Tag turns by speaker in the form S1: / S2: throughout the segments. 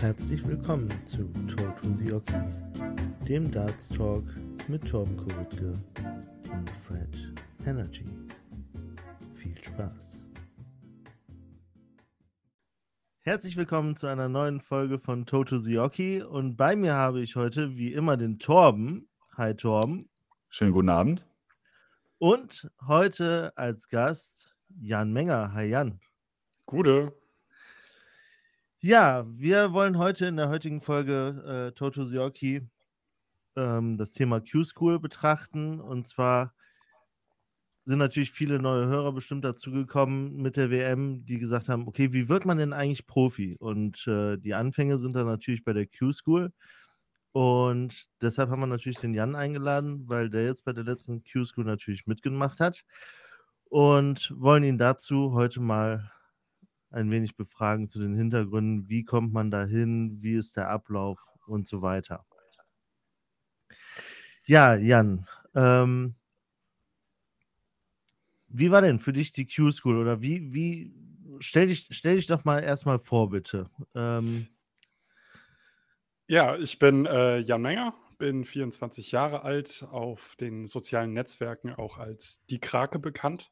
S1: Herzlich willkommen zu Talk to the Oki, dem Darts Talk mit Torben Kuritke und Fred Energy. Viel Spaß. Herzlich willkommen zu einer neuen Folge von Toto Sioki und bei mir habe ich heute wie immer den Torben. Hi Torben.
S2: Schönen guten Abend.
S1: Und heute als Gast Jan Menger. Hi Jan.
S3: Gute.
S1: Ja, wir wollen heute in der heutigen Folge äh, Toto Sioki ähm, das Thema Q-School betrachten. Und zwar sind natürlich viele neue Hörer bestimmt dazugekommen mit der WM, die gesagt haben, okay, wie wird man denn eigentlich Profi? Und äh, die Anfänge sind dann natürlich bei der Q-School. Und deshalb haben wir natürlich den Jan eingeladen, weil der jetzt bei der letzten Q-School natürlich mitgemacht hat. Und wollen ihn dazu heute mal ein wenig befragen zu den Hintergründen, wie kommt man dahin, wie ist der Ablauf und so weiter. Ja, Jan, ähm, wie war denn für dich die Q-School oder wie, wie, stell dich, stell dich doch mal erstmal vor, bitte. Ähm,
S3: ja, ich bin äh, Jan Menger, bin 24 Jahre alt, auf den sozialen Netzwerken auch als Die Krake bekannt.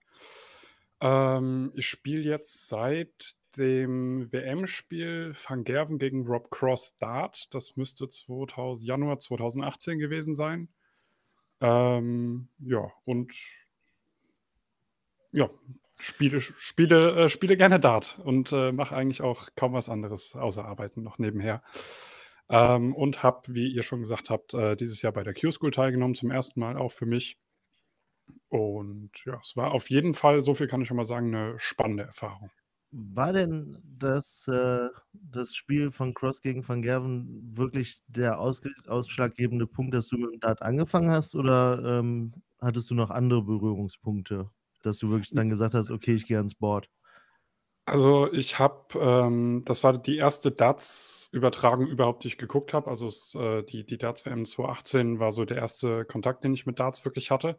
S3: Ähm, ich spiele jetzt seit dem WM-Spiel Van Gerven gegen Rob Cross Dart. Das müsste 2000, Januar 2018 gewesen sein. Ähm, ja, und ja, spiele, spiele, äh, spiele gerne Dart und äh, mache eigentlich auch kaum was anderes außer Arbeiten noch nebenher. Ähm, und habe, wie ihr schon gesagt habt, äh, dieses Jahr bei der Q-School teilgenommen, zum ersten Mal auch für mich. Und ja, es war auf jeden Fall, so viel kann ich schon mal sagen, eine spannende Erfahrung.
S1: War denn das, äh, das Spiel von Cross gegen Van Gerven wirklich der ausschlaggebende Punkt, dass du mit dem Dart angefangen hast? Oder ähm, hattest du noch andere Berührungspunkte, dass du wirklich dann gesagt hast, okay, ich gehe ans Board?
S3: Also ich habe, ähm, das war die erste Darts-Übertragung überhaupt, die ich geguckt habe. Also es, äh, die, die Darts-WM 2018 war so der erste Kontakt, den ich mit Darts wirklich hatte.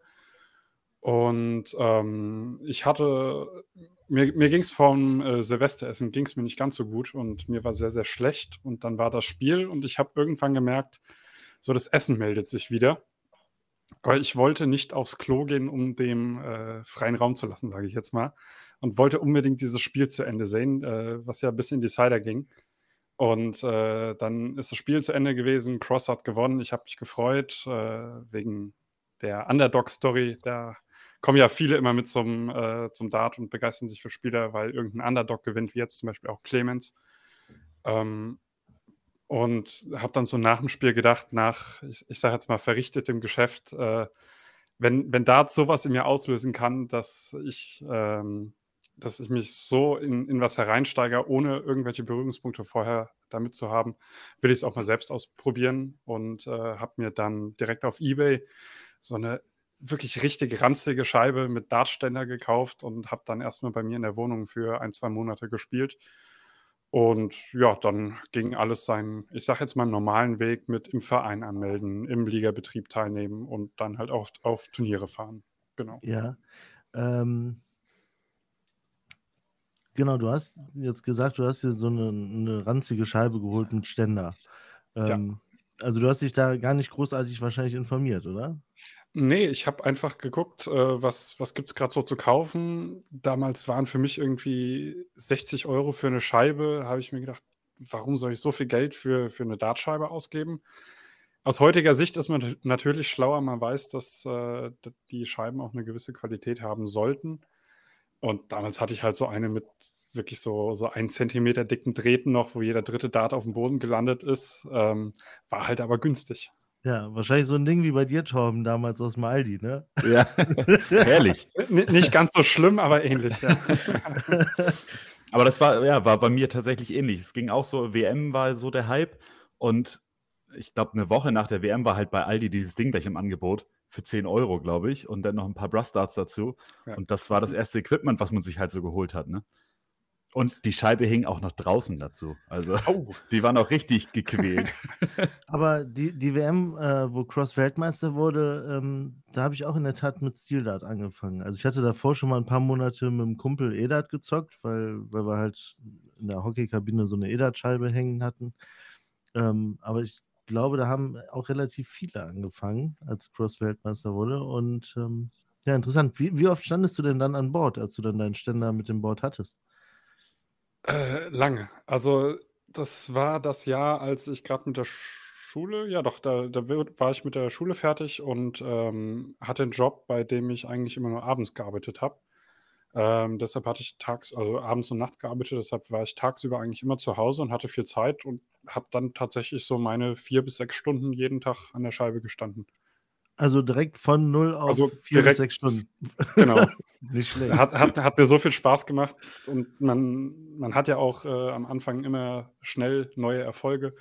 S3: Und ähm, ich hatte, mir, mir ging es vom äh, Silvesteressen, ging es mir nicht ganz so gut und mir war sehr, sehr schlecht. Und dann war das Spiel und ich habe irgendwann gemerkt, so das Essen meldet sich wieder. Aber ich wollte nicht aufs Klo gehen, um dem äh, freien Raum zu lassen, sage ich jetzt mal. Und wollte unbedingt dieses Spiel zu Ende sehen, äh, was ja bis in die Cider ging. Und äh, dann ist das Spiel zu Ende gewesen. Cross hat gewonnen. Ich habe mich gefreut äh, wegen der Underdog-Story. Da kommen ja viele immer mit zum, äh, zum Dart und begeistern sich für Spieler, weil irgendein Underdog gewinnt, wie jetzt zum Beispiel auch Clemens. Ähm, und habe dann so nach dem Spiel gedacht, nach, ich, ich sage jetzt mal, verrichtetem Geschäft, äh, wenn, wenn Dart sowas in mir auslösen kann, dass ich, ähm, dass ich mich so in, in was hereinsteige, ohne irgendwelche Berührungspunkte vorher damit zu haben, will ich es auch mal selbst ausprobieren und äh, habe mir dann direkt auf Ebay so eine wirklich richtig ranzige Scheibe mit Dartständer gekauft und habe dann erstmal bei mir in der Wohnung für ein, zwei Monate gespielt. Und ja, dann ging alles seinen, ich sage jetzt mal, normalen Weg mit im Verein anmelden, im Ligabetrieb teilnehmen und dann halt auf, auf Turniere fahren. Genau.
S1: Ja. Ähm, genau, du hast jetzt gesagt, du hast dir so eine, eine ranzige Scheibe geholt mit Ständer. Ähm, ja. Also du hast dich da gar nicht großartig wahrscheinlich informiert, oder?
S3: Nee, ich habe einfach geguckt, äh, was, was gibt es gerade so zu kaufen. Damals waren für mich irgendwie 60 Euro für eine Scheibe. Habe ich mir gedacht, warum soll ich so viel Geld für, für eine Dartscheibe ausgeben? Aus heutiger Sicht ist man natürlich schlauer. Man weiß, dass äh, die Scheiben auch eine gewisse Qualität haben sollten. Und damals hatte ich halt so eine mit wirklich so, so ein Zentimeter dicken Drähten noch, wo jeder dritte Dart auf dem Boden gelandet ist. Ähm, war halt aber günstig.
S1: Ja, wahrscheinlich so ein Ding wie bei dir, Torben, damals aus Maldi, ne?
S2: Ja, herrlich.
S3: nicht ganz so schlimm, aber ähnlich, ja.
S2: aber das war, ja, war bei mir tatsächlich ähnlich. Es ging auch so, WM war so der Hype und ich glaube, eine Woche nach der WM war halt bei Aldi dieses Ding gleich im Angebot für 10 Euro, glaube ich, und dann noch ein paar Brustarts dazu. Ja. Und das war das erste Equipment, was man sich halt so geholt hat, ne? Und die Scheibe hing auch noch draußen dazu. Also oh. die waren auch richtig gequält.
S1: Aber die, die WM, äh, wo Cross Weltmeister wurde, ähm, da habe ich auch in der Tat mit Steel angefangen. Also ich hatte davor schon mal ein paar Monate mit dem Kumpel Edat gezockt, weil, weil wir halt in der Hockeykabine so eine EDAT-Scheibe hängen hatten. Ähm, aber ich glaube, da haben auch relativ viele angefangen, als Cross-Weltmeister wurde. Und ähm, ja, interessant. Wie, wie, oft standest du denn dann an Bord, als du dann deinen Ständer mit dem Board hattest?
S3: Äh, lange. Also, das war das Jahr, als ich gerade mit der Schule, ja doch, da, da war ich mit der Schule fertig und ähm, hatte einen Job, bei dem ich eigentlich immer nur abends gearbeitet habe. Ähm, deshalb hatte ich tags, also abends und nachts gearbeitet, deshalb war ich tagsüber eigentlich immer zu Hause und hatte viel Zeit und habe dann tatsächlich so meine vier bis sechs Stunden jeden Tag an der Scheibe gestanden.
S1: Also direkt von null auf
S3: also
S1: vier bis sechs Stunden.
S3: Genau.
S1: Nicht schlecht.
S3: Hat, hat, hat mir so viel Spaß gemacht und man, man hat ja auch äh, am Anfang immer schnell neue Erfolge,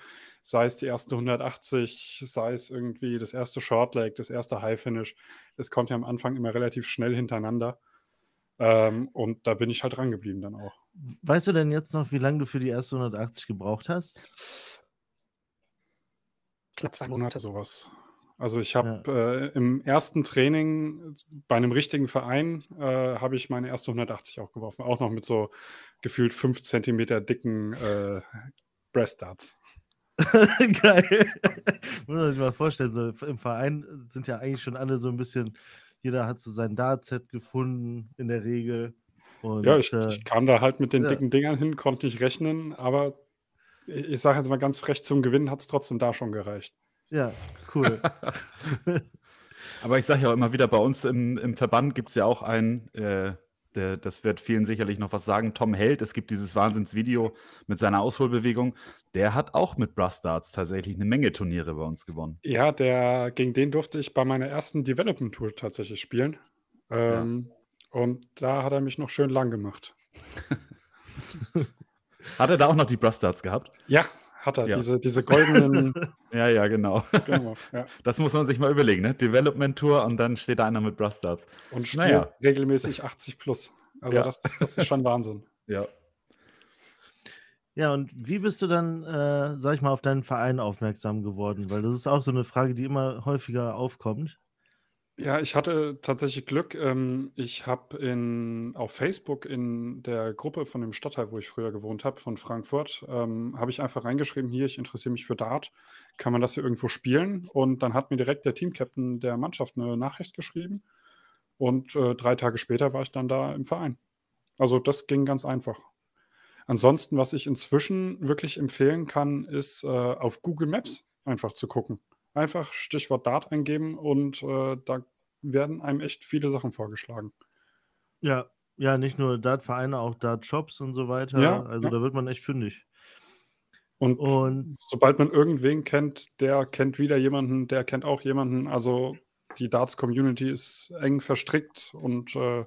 S3: sei es die erste 180, sei es irgendwie das erste Shortleg, das erste High Finish. Es kommt ja am Anfang immer relativ schnell hintereinander. Ähm, und da bin ich halt dran geblieben dann auch.
S1: Weißt du denn jetzt noch, wie lange du für die erste 180 gebraucht hast?
S3: Knapp zwei Monate sowas. Also ich habe ja. äh, im ersten Training bei einem richtigen Verein äh, habe ich meine erste 180 auch geworfen, auch noch mit so gefühlt fünf Zentimeter dicken äh, Breast Darts.
S1: Geil. Muss man sich mal vorstellen, so im Verein sind ja eigentlich schon alle so ein bisschen jeder hat so sein Dartset gefunden, in der Regel.
S3: Und, ja, ich, äh, ich, kam da halt mit den ja. dicken Dingern hin, konnte nicht rechnen, aber ich, ich sage jetzt mal ganz frech, zum Gewinnen hat es trotzdem da schon gereicht.
S1: Ja, cool.
S2: aber ich sage ja auch immer wieder, bei uns im, im Verband gibt es ja auch einen, äh, der, das wird vielen sicherlich noch was sagen, Tom Held, es gibt dieses Wahnsinnsvideo mit seiner Ausholbewegung, der hat auch mit Brass Darts tatsächlich eine Menge Turniere bei uns gewonnen.
S3: Ja, der, gegen den durfte ich bei meiner ersten Development Tour tatsächlich spielen. Ähm, ja. Und da hat er mich noch schön lang gemacht.
S2: hat er da auch noch die Brass Darts gehabt?
S3: Ja, hat er. Ja. Diese, diese goldenen.
S2: ja, ja, genau. genau ja. Das muss man sich mal überlegen, ne? Development Tour und dann steht da einer mit Brass Darts.
S3: Und spielt naja. regelmäßig 80 plus. Also ja. das, das ist schon Wahnsinn.
S2: Ja.
S1: Ja, und wie bist du dann, äh, sag ich mal, auf deinen Verein aufmerksam geworden? Weil das ist auch so eine Frage, die immer häufiger aufkommt.
S3: Ja, ich hatte tatsächlich Glück. Ähm, ich habe auf Facebook in der Gruppe von dem Stadtteil, wo ich früher gewohnt habe, von Frankfurt, ähm, habe ich einfach reingeschrieben, hier, ich interessiere mich für Dart. Kann man das hier irgendwo spielen? Und dann hat mir direkt der Teamcaptain der Mannschaft eine Nachricht geschrieben. Und äh, drei Tage später war ich dann da im Verein. Also das ging ganz einfach. Ansonsten, was ich inzwischen wirklich empfehlen kann, ist äh, auf Google Maps einfach zu gucken. Einfach Stichwort Dart eingeben und äh, da werden einem echt viele Sachen vorgeschlagen.
S1: Ja, ja, nicht nur Dart-Vereine, auch Dart-Shops und so weiter. Ja, also ja. da wird man echt fündig.
S3: Und, und, sobald man irgendwen kennt, der kennt wieder jemanden, der kennt auch jemanden. Also die Darts-Community ist eng verstrickt und äh,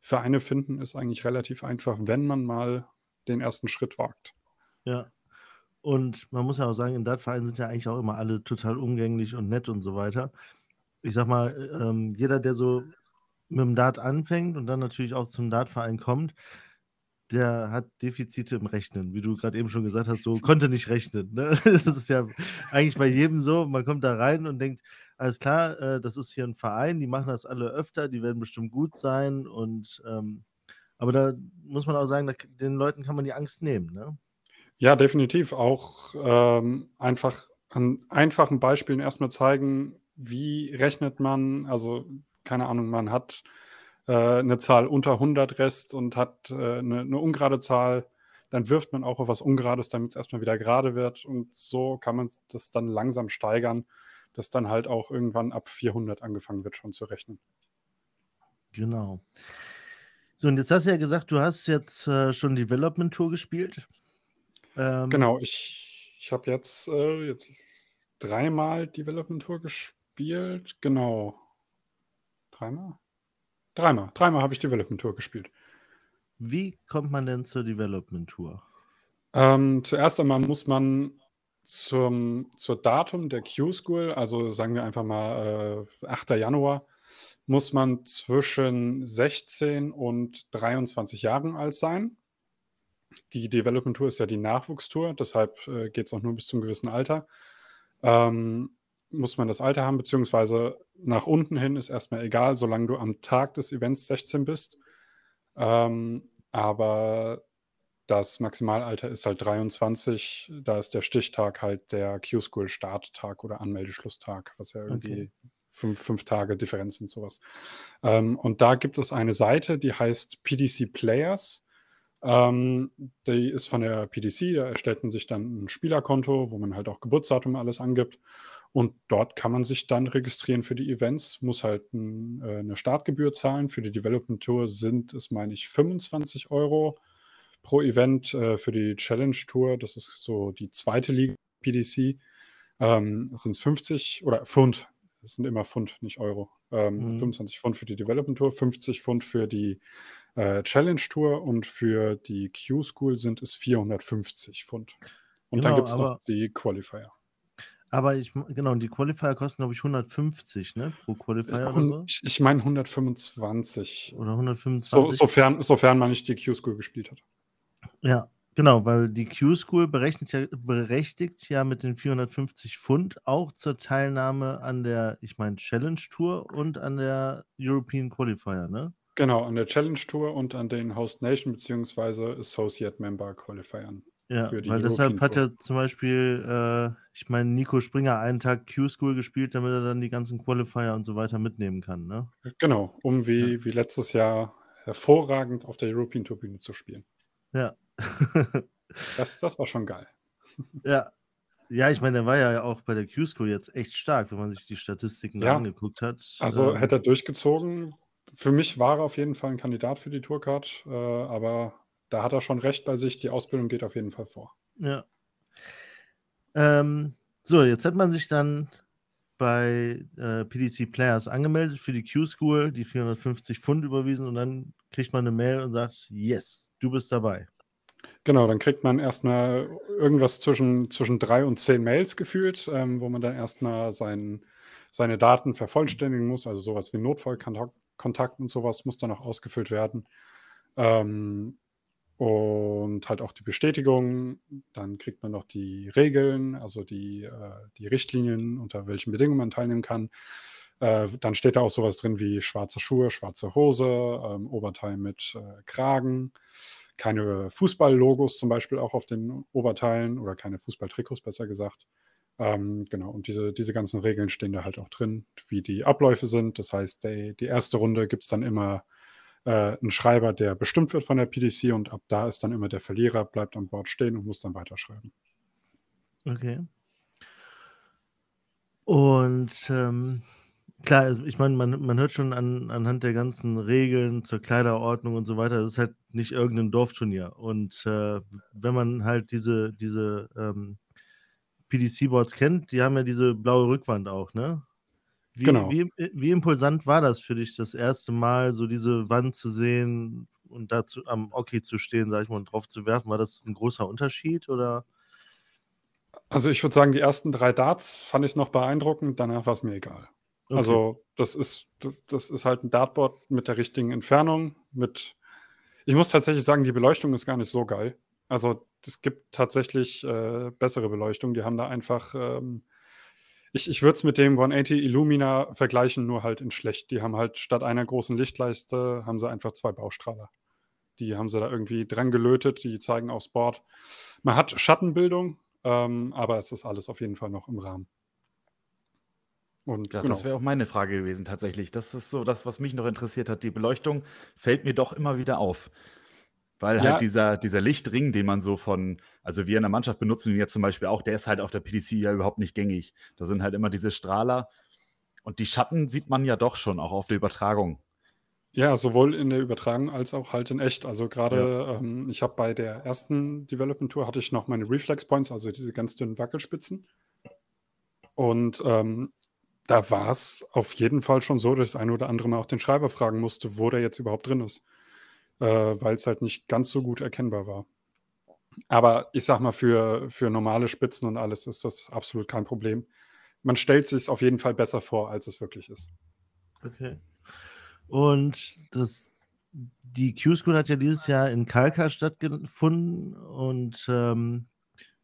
S3: Vereine finden ist eigentlich relativ einfach, wenn man mal den ersten Schritt wagt.
S1: Ja. Und man muss ja auch sagen, in Dartvereinen sind ja eigentlich auch immer alle total umgänglich und nett und so weiter. Ich sag mal, ähm, jeder, der so mit dem Dart anfängt und dann natürlich auch zum Dartverein kommt, der hat Defizite im Rechnen, wie du gerade eben schon gesagt hast, so konnte nicht rechnen. Ne? Das ist ja eigentlich bei jedem so. Man kommt da rein und denkt, alles klar, äh, das ist hier ein Verein, die machen das alle öfter, die werden bestimmt gut sein. Und ähm, aber da muss man auch sagen, da, den Leuten kann man die Angst nehmen. Ne?
S3: Ja, definitiv. Auch ähm, einfach an einfachen Beispielen erstmal zeigen, wie rechnet man, also keine Ahnung, man hat äh, eine Zahl unter 100 Rest und hat äh, eine, eine, ungerade Zahl, dann wirft man auch auf was Ungerades, damit es erstmal wieder gerade wird und so kann man das dann langsam steigern, dass dann halt auch irgendwann ab 400 angefangen wird schon zu rechnen.
S1: Genau. So, und jetzt hast du ja gesagt, du hast jetzt äh, schon Development Tour gespielt.
S3: Ähm, genau, ich, ich habe jetzt, äh, jetzt dreimal Development Tour gespielt. Genau. Dreimal? Dreimal. Dreimal habe ich Development Tour gespielt.
S1: Wie kommt man denn zur Development Tour?
S3: Ähm, zuerst einmal muss man zum zur Datum der Q-School, also sagen wir einfach mal äh, 8. Januar, muss man zwischen 16 und 23 Jahren alt sein. Die Development Tour ist ja die Nachwuchstour, deshalb äh, geht es auch nur bis zum gewissen Alter. Ähm, muss man das Alter haben, beziehungsweise nach unten hin ist erstmal egal, solange du am Tag des Events 16 bist. Ähm, aber das Maximalalter ist halt 23. Da ist der Stichtag halt der Q-School-Starttag oder Anmeldeschlusstag, was ja irgendwie okay. fünf, fünf Tage Differenz sind, sowas. Ähm, und da gibt es eine Seite, die heißt PDC Players. Ähm, die ist von der PDC, da erstellt man sich dann ein Spielerkonto, wo man halt auch Geburtsdatum alles angibt. Und dort kann man sich dann registrieren für die Events, muss halt ein, äh, eine Startgebühr zahlen. Für die Development Tour sind es, meine ich, 25 Euro pro Event. Äh, für die Challenge Tour, das ist so die zweite Liga PDC, ähm, sind es 50 oder Pfund. Das sind immer Pfund, nicht Euro. Ähm, mhm. 25 Pfund für die Development Tour, 50 Pfund für die äh, Challenge Tour und für die Q-School sind es 450 Pfund. Und genau, dann gibt es noch die Qualifier.
S1: Aber ich, genau, und die Qualifier kosten, glaube ich, 150, ne? Pro Qualifier oder so?
S3: Ich, ich meine 125.
S1: Oder 125.
S3: So, sofern, sofern man nicht die Q-School gespielt hat.
S1: Ja, genau, weil die Q-School berechnet ja, berechtigt ja mit den 450 Pfund auch zur Teilnahme an der, ich meine, Challenge Tour und an der European Qualifier, ne?
S3: Genau, an der Challenge Tour und an den Host Nation bzw. Associate Member Qualifiern.
S1: Ja, weil deshalb hat er zum Beispiel, äh, ich meine, Nico Springer einen Tag Q-School gespielt, damit er dann die ganzen Qualifier und so weiter mitnehmen kann, ne?
S3: Genau, um wie, ja. wie letztes Jahr hervorragend auf der European Tour Bühne zu spielen.
S1: Ja.
S3: das, das war schon geil.
S1: Ja. Ja, ich meine, der war ja auch bei der Q-School jetzt echt stark, wenn man sich die Statistiken ja. angeguckt hat.
S3: Also ähm, hätte er durchgezogen. Für mich war er auf jeden Fall ein Kandidat für die Tourcard, äh, aber da hat er schon recht bei sich. Die Ausbildung geht auf jeden Fall vor.
S1: Ja. Ähm, so, jetzt hat man sich dann bei äh, PDC Players angemeldet für die Q-School, die 450 Pfund überwiesen und dann kriegt man eine Mail und sagt, yes, du bist dabei.
S3: Genau, dann kriegt man erstmal irgendwas zwischen, zwischen drei und zehn Mails gefühlt, ähm, wo man dann erstmal sein, seine Daten vervollständigen muss, also sowas wie Notfallkontakt und sowas muss dann auch ausgefüllt werden. Ähm, und halt auch die Bestätigung. Dann kriegt man noch die Regeln, also die, äh, die Richtlinien, unter welchen Bedingungen man teilnehmen kann. Äh, dann steht da auch sowas drin wie schwarze Schuhe, schwarze Hose, ähm, Oberteil mit äh, Kragen, keine Fußballlogos zum Beispiel auch auf den Oberteilen oder keine Fußballtrikots besser gesagt. Ähm, genau, und diese, diese ganzen Regeln stehen da halt auch drin, wie die Abläufe sind. Das heißt, die, die erste Runde gibt es dann immer äh, ein Schreiber, der bestimmt wird von der PDC und ab da ist dann immer der Verlierer, bleibt an Bord stehen und muss dann weiterschreiben.
S1: Okay. Und ähm, klar, also ich meine, man, man hört schon an, anhand der ganzen Regeln zur Kleiderordnung und so weiter, es ist halt nicht irgendein Dorfturnier. Und äh, wenn man halt diese, diese ähm, PDC-Boards kennt, die haben ja diese blaue Rückwand auch, ne? Wie, genau. wie, wie impulsant war das für dich, das erste Mal so diese Wand zu sehen und dazu am Hockey zu stehen, sag ich mal, und drauf zu werfen? War das ein großer Unterschied oder?
S3: Also ich würde sagen, die ersten drei Darts fand ich noch beeindruckend, danach war es mir egal. Okay. Also das ist, das ist halt ein Dartboard mit der richtigen Entfernung, mit ich muss tatsächlich sagen, die Beleuchtung ist gar nicht so geil. Also es gibt tatsächlich äh, bessere Beleuchtung. Die haben da einfach ähm, ich, ich würde es mit dem 180 Illumina vergleichen, nur halt in schlecht. Die haben halt statt einer großen Lichtleiste, haben sie einfach zwei Baustrahler. Die haben sie da irgendwie dran gelötet, die zeigen aufs Board. Man hat Schattenbildung, ähm, aber es ist alles auf jeden Fall noch im Rahmen.
S2: Und ja, genau. Das wäre auch meine Frage gewesen tatsächlich. Das ist so das, was mich noch interessiert hat. Die Beleuchtung fällt mir doch immer wieder auf. Weil halt ja. halt dieser, dieser Lichtring, den man so von, also wir in der Mannschaft benutzen ihn jetzt zum Beispiel auch, der ist halt auf der PDC ja überhaupt nicht gängig. Da sind halt immer diese Strahler. Und die Schatten sieht man ja doch schon, auch auf der Übertragung.
S3: Ja, sowohl in der Übertragung als auch halt in echt. Also gerade, ja. ähm, ich habe bei der ersten Development Tour hatte ich noch meine Reflex Points, also diese ganz dünnen Wackelspitzen. Und ähm, da war es auf jeden Fall schon so, dass ich das eine oder andere Mal auch den Schreiber fragen musste, wo der jetzt überhaupt drin ist äh, weil es halt nicht ganz so gut erkennbar war. Aber ich sag mal, für, für normale Spitzen und alles ist das absolut kein Problem. Man stellt sich auf jeden Fall besser vor, als es wirklich ist.
S1: Okay. Und das, die Q-School hat ja dieses Jahr in Kalka stattgefunden. Und ähm,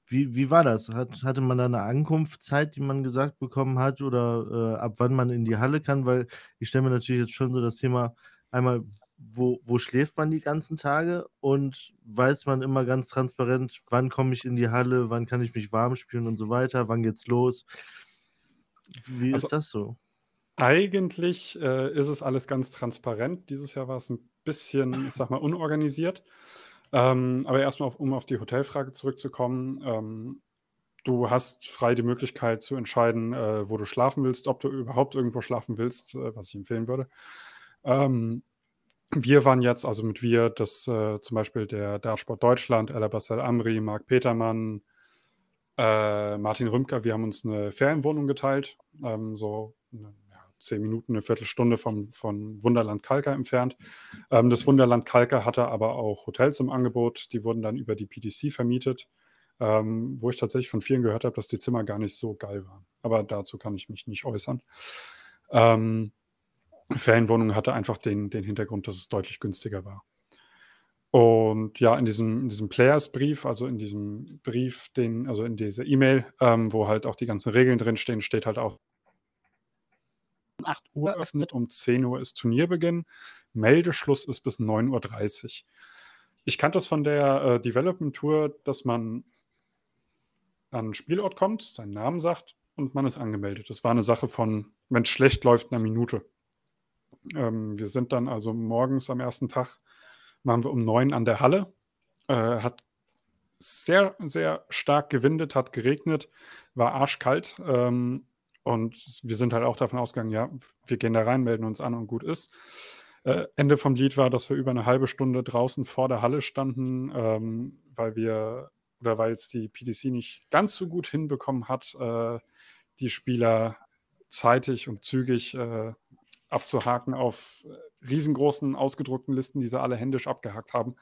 S1: wie, wie war das? Hat, hatte man da eine Ankunftszeit, die man gesagt bekommen hat, oder äh, ab wann man in die Halle kann? Weil ich stelle mir natürlich jetzt schon so das Thema einmal, wo, wo schläft man die ganzen Tage und weiß man immer ganz transparent, wann komme ich in die Halle, wann kann ich mich warm spielen und so weiter, wann geht's los. Wie also, ist das so?
S3: Eigentlich äh, ist es alles ganz transparent. Dieses Jahr war es ein bisschen, ich sag mal, unorganisiert. Ähm, aber erstmal, auf, um auf die Hotelfrage zurückzukommen. Ähm, du hast frei die Möglichkeit zu entscheiden, äh, wo du schlafen willst, ob du überhaupt irgendwo schlafen willst, äh, was ich empfehlen würde. Ähm, wir waren jetzt, also mit wir, das äh, zum Beispiel der Dartsport Deutschland, Ella Bassel Amri, Marc Petermann, äh, Martin Rümker, wir haben uns eine Ferienwohnung geteilt, ähm, so eine, zehn Minuten, eine Viertelstunde vom, von Wunderland Kalka entfernt. Ähm, das Wunderland Kalka hatte aber auch Hotels im Angebot, die wurden dann über die PDC vermietet, ähm, wo ich tatsächlich von vielen gehört habe, dass die Zimmer gar nicht so geil waren. Aber dazu kann ich mich nicht äußern. Ähm, Ferienwohnung hatte einfach den, den Hintergrund, dass es deutlich günstiger war. Und ja, in diesem, in diesem Players-Brief, also in diesem Brief, den, also in dieser E-Mail, ähm, wo halt auch die ganzen Regeln drinstehen, steht halt auch, 8 Uhr öffnet, um 10 Uhr ist Turnierbeginn, Meldeschluss ist bis 9.30 Uhr. Ich kannte das von der äh, Development Tour, dass man an einen Spielort kommt, seinen Namen sagt und man ist angemeldet. Das war eine Sache von, wenn es schlecht läuft, einer Minute. Ähm, wir sind dann also morgens am ersten Tag, waren wir um neun an der Halle. Äh, hat sehr, sehr stark gewindet, hat geregnet, war arschkalt. Ähm, und wir sind halt auch davon ausgegangen, ja, wir gehen da rein, melden uns an und gut ist. Äh, Ende vom Lied war, dass wir über eine halbe Stunde draußen vor der Halle standen, ähm, weil wir oder weil es die PDC nicht ganz so gut hinbekommen hat, äh, die Spieler zeitig und zügig äh, abzuhaken auf äh, riesengroßen ausgedruckten Listen, die sie alle händisch abgehakt haben.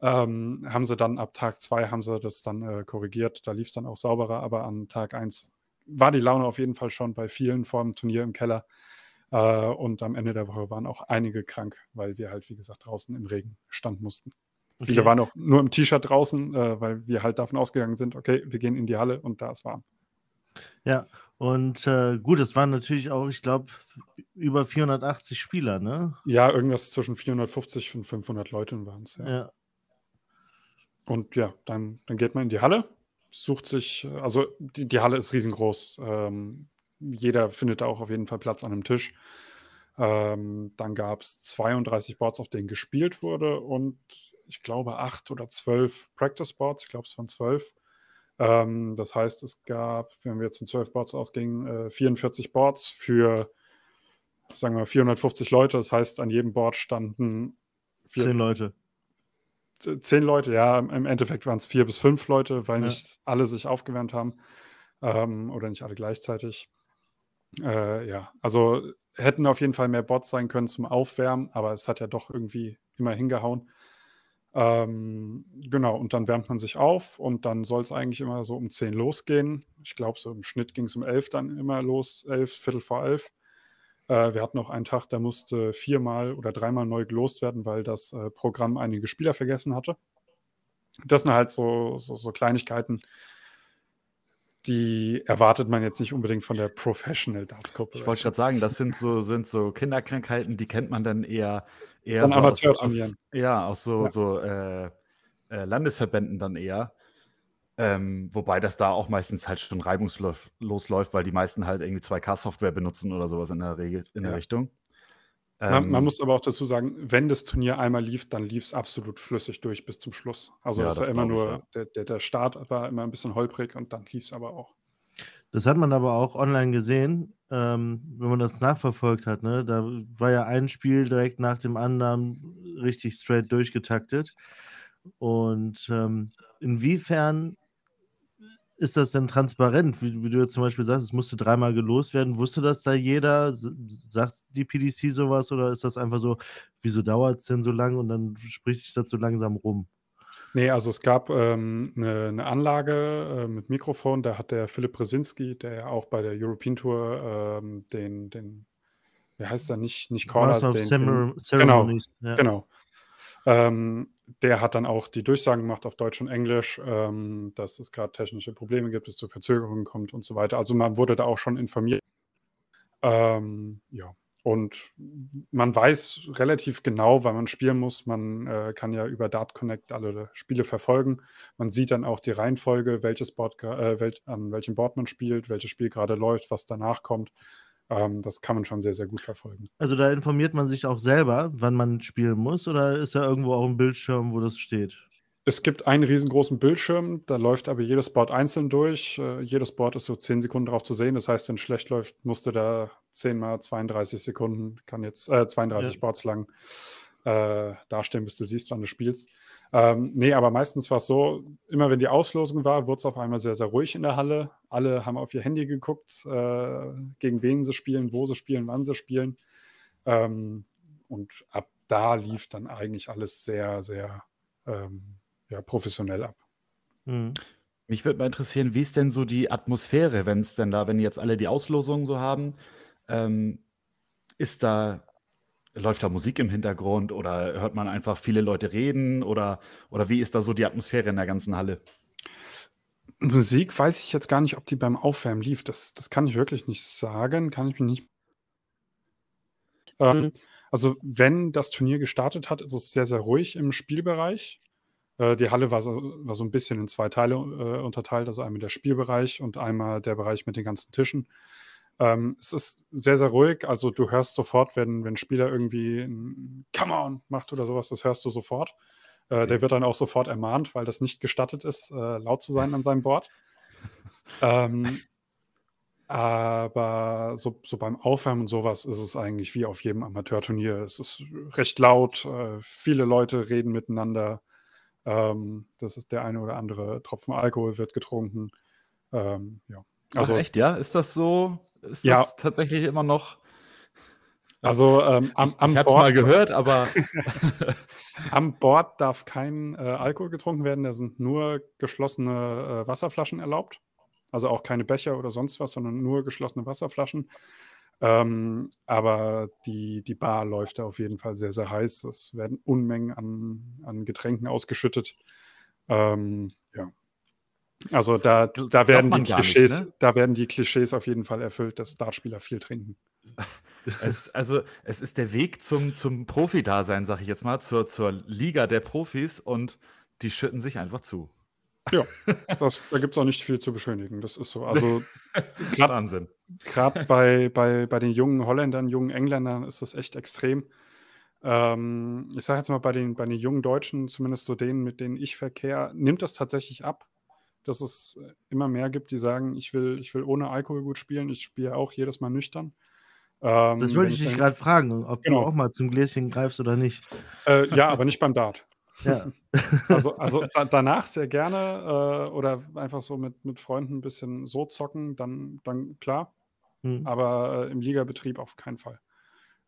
S3: Ähm, haben sie dann ab Tag zwei haben sie das dann äh, korrigiert. Da lief es dann auch sauberer, aber an Tag eins war die Laune auf jeden Fall schon bei vielen vor dem Turnier im Keller. Äh, und am Ende der Woche waren auch einige krank, weil wir halt, wie gesagt, draußen im Regen standen mussten. Okay. Viele waren auch nur im T-Shirt draußen, äh, weil wir halt davon ausgegangen sind, okay, wir gehen in die Halle und da ist warm.
S1: Ja, und äh, gut, es waren natürlich auch, ich glaube, über 480 Spieler, ne?
S3: Ja, irgendwas zwischen 450 und 500 Leuten waren es, ja. ja. Und ja, dann, dann geht man in die Halle, sucht sich, also die, die Halle ist riesengroß. Ähm, jeder findet da auch auf jeden Fall Platz an einem Tisch. Ähm, dann gab es 32 Boards, auf denen gespielt wurde und ich glaube acht oder zwölf Practice Boards, ich glaube es waren zwölf. Ähm, das heißt, es gab, wenn wir jetzt in 12 Boards ausgingen, äh, 44 Boards für, sagen wir, 450 Leute. Das heißt, an jedem Board standen
S1: vier, zehn Leute.
S3: Zehn Leute, ja, im Endeffekt waren es vier bis fünf Leute, weil ja. nicht alle sich aufgewärmt haben ähm, oder nicht alle gleichzeitig. Äh, ja, also hätten auf jeden Fall mehr Bots sein können zum Aufwärmen, aber es hat ja doch irgendwie immer hingehauen. Ähm, genau, und dann wärmt man sich auf und dann soll es eigentlich immer so um 10 losgehen. Ich glaube, so im Schnitt ging es um 11 dann immer los, 11, Viertel vor 11. Äh, wir hatten auch einen Tag, da musste viermal oder dreimal neu gelost werden, weil das äh, Programm einige Spieler vergessen hatte. Das sind halt so, so, so Kleinigkeiten, die erwartet man jetzt nicht unbedingt von der Professional Darts
S2: Corporation. Ich wollte gerade sagen, das sind so, sind so Kinderkrankheiten, die kennt man dann eher, eher so aus, aus, ja, aus so, ja. so äh, äh, Landesverbänden dann eher. Ähm, wobei das da auch meistens halt schon reibungslos läuft, weil die meisten halt irgendwie 2K-Software benutzen oder sowas in der, Regel, in der Richtung.
S3: Man, ähm, man, muss aber auch dazu sagen, wenn das Turnier einmal lief, dann lief es absolut flüssig durch bis zum Schluss. Also ja, das war immer nur, ich, ja. der, der, der, Start war immer ein bisschen holprig und dann lief es aber auch.
S1: Das hat man aber auch online gesehen, ähm, wenn man das nachverfolgt hat. Ne? Da war ja ein Spiel direkt nach dem anderen richtig straight durchgetaktet. Und ähm, inwiefern ist das denn transparent? Wie, wie, du jetzt zum Beispiel sagst, es musste dreimal gelost werden. Wusste das da jeder? Sagt die PDC sowas oder ist das einfach so, wieso dauert es denn so lange und dann spricht sich das so langsam rum?
S3: Nee, also es gab ähm, eine, eine, Anlage äh, mit Mikrofon, da hat der Philipp Brzezinski, der ja auch bei der European Tour ähm, den, den, wie heißt er, nicht, nicht Corner, den, den, genau, ja. genau. Ähm, der hat dann auch die Durchsagen gemacht auf Deutsch und Englisch, ähm, dass es gerade technische Probleme gibt, es zu Verzögerungen kommt und so weiter. Also man wurde da auch schon informiert. Ähm, ja, und man weiß relativ genau, wann man spielen muss. Man äh, kann ja über Dart Connect alle Spiele verfolgen. Man sieht dann auch die Reihenfolge, welches Board, äh, wel an welchem Board man spielt, welches Spiel gerade läuft, was danach kommt. Ähm, das kann man schon sehr, sehr gut verfolgen.
S1: Also da informiert man sich auch selber, wann man spielen muss, oder ist da irgendwo auch ein Bildschirm, wo das steht?
S3: Es gibt einen riesengroßen Bildschirm, da läuft aber jedes Board einzeln durch. Äh, jedes Board ist so 10 Sekunden drauf zu sehen. Das heißt, wenn es schlecht läuft, musste da 10 mal 32 Sekunden, kann jetzt äh, 32 ja. Boards lang äh, dastehen, bis du siehst, wann du spielst. Ähm, nee, aber meistens war es so, immer wenn die Auslosung war, wurde es auf einmal sehr, sehr ruhig in der Halle. Alle haben auf ihr Handy geguckt, äh, gegen wen sie spielen, wo sie spielen, wann sie spielen. Ähm, und ab da lief dann eigentlich alles sehr, sehr ähm, ja, professionell ab.
S2: Mhm. Mich würde mal interessieren, wie ist denn so die Atmosphäre, wenn es denn da, wenn jetzt alle die Auslosungen so haben, ähm, ist da, läuft da Musik im Hintergrund oder hört man einfach viele Leute reden oder, oder wie ist da so die Atmosphäre in der ganzen Halle?
S3: Musik weiß ich jetzt gar nicht, ob die beim Aufwärmen lief. Das, das kann ich wirklich nicht sagen, kann ich mir nicht. Ähm, also, wenn das Turnier gestartet hat, ist es sehr, sehr ruhig im Spielbereich. Äh, die Halle war so, war so ein bisschen in zwei Teile äh, unterteilt, also einmal der Spielbereich und einmal der Bereich mit den ganzen Tischen. Ähm, es ist sehr, sehr ruhig. Also du hörst sofort, wenn, wenn ein Spieler irgendwie ein Come on macht oder sowas, das hörst du sofort. Äh, okay. Der wird dann auch sofort ermahnt, weil das nicht gestattet ist, äh, laut zu sein an seinem Board. ähm, aber so, so, beim Aufwärmen und sowas ist es eigentlich wie auf jedem Amateurturnier. Es ist recht laut, äh, viele Leute reden miteinander. Ähm, das ist der eine oder andere Tropfen Alkohol wird getrunken. Ähm, ja.
S2: Also Ach echt, ja? Ist das so? Ist ja. das tatsächlich immer noch?
S3: Also ähm, am, am
S2: ich, ich Bord mal gehört, aber
S3: am Bord darf kein äh, Alkohol getrunken werden. Da sind nur geschlossene äh, Wasserflaschen erlaubt. Also auch keine Becher oder sonst was, sondern nur geschlossene Wasserflaschen. Ähm, aber die, die Bar läuft da auf jeden Fall sehr, sehr heiß. Es werden Unmengen an, an Getränken ausgeschüttet. Ähm, ja. Also da, da werden die Klischees, nicht, ne? da werden die Klischees auf jeden Fall erfüllt, dass Dartspieler viel trinken.
S2: Es, also es ist der Weg zum, zum Profi-Dasein, sag ich jetzt mal, zur, zur Liga der Profis und die schütten sich einfach zu.
S3: Ja, das, da gibt es auch nicht viel zu beschönigen. Das ist so. Also
S2: grad, Wahnsinn.
S3: Gerade bei, bei, bei den jungen Holländern, jungen Engländern ist das echt extrem. Ähm, ich sage jetzt mal, bei den, bei den jungen Deutschen, zumindest so denen, mit denen ich verkehre, nimmt das tatsächlich ab, dass es immer mehr gibt, die sagen, ich will, ich will ohne Alkohol gut spielen, ich spiele auch jedes Mal nüchtern.
S1: Ähm, das wollte ich dich gerade fragen, ob genau. du auch mal zum Gläschen greifst oder nicht.
S3: Äh, ja, aber nicht beim Dart. Ja. also also da, danach sehr gerne äh, oder einfach so mit, mit Freunden ein bisschen so zocken, dann, dann klar. Hm. Aber äh, im Ligabetrieb auf keinen Fall.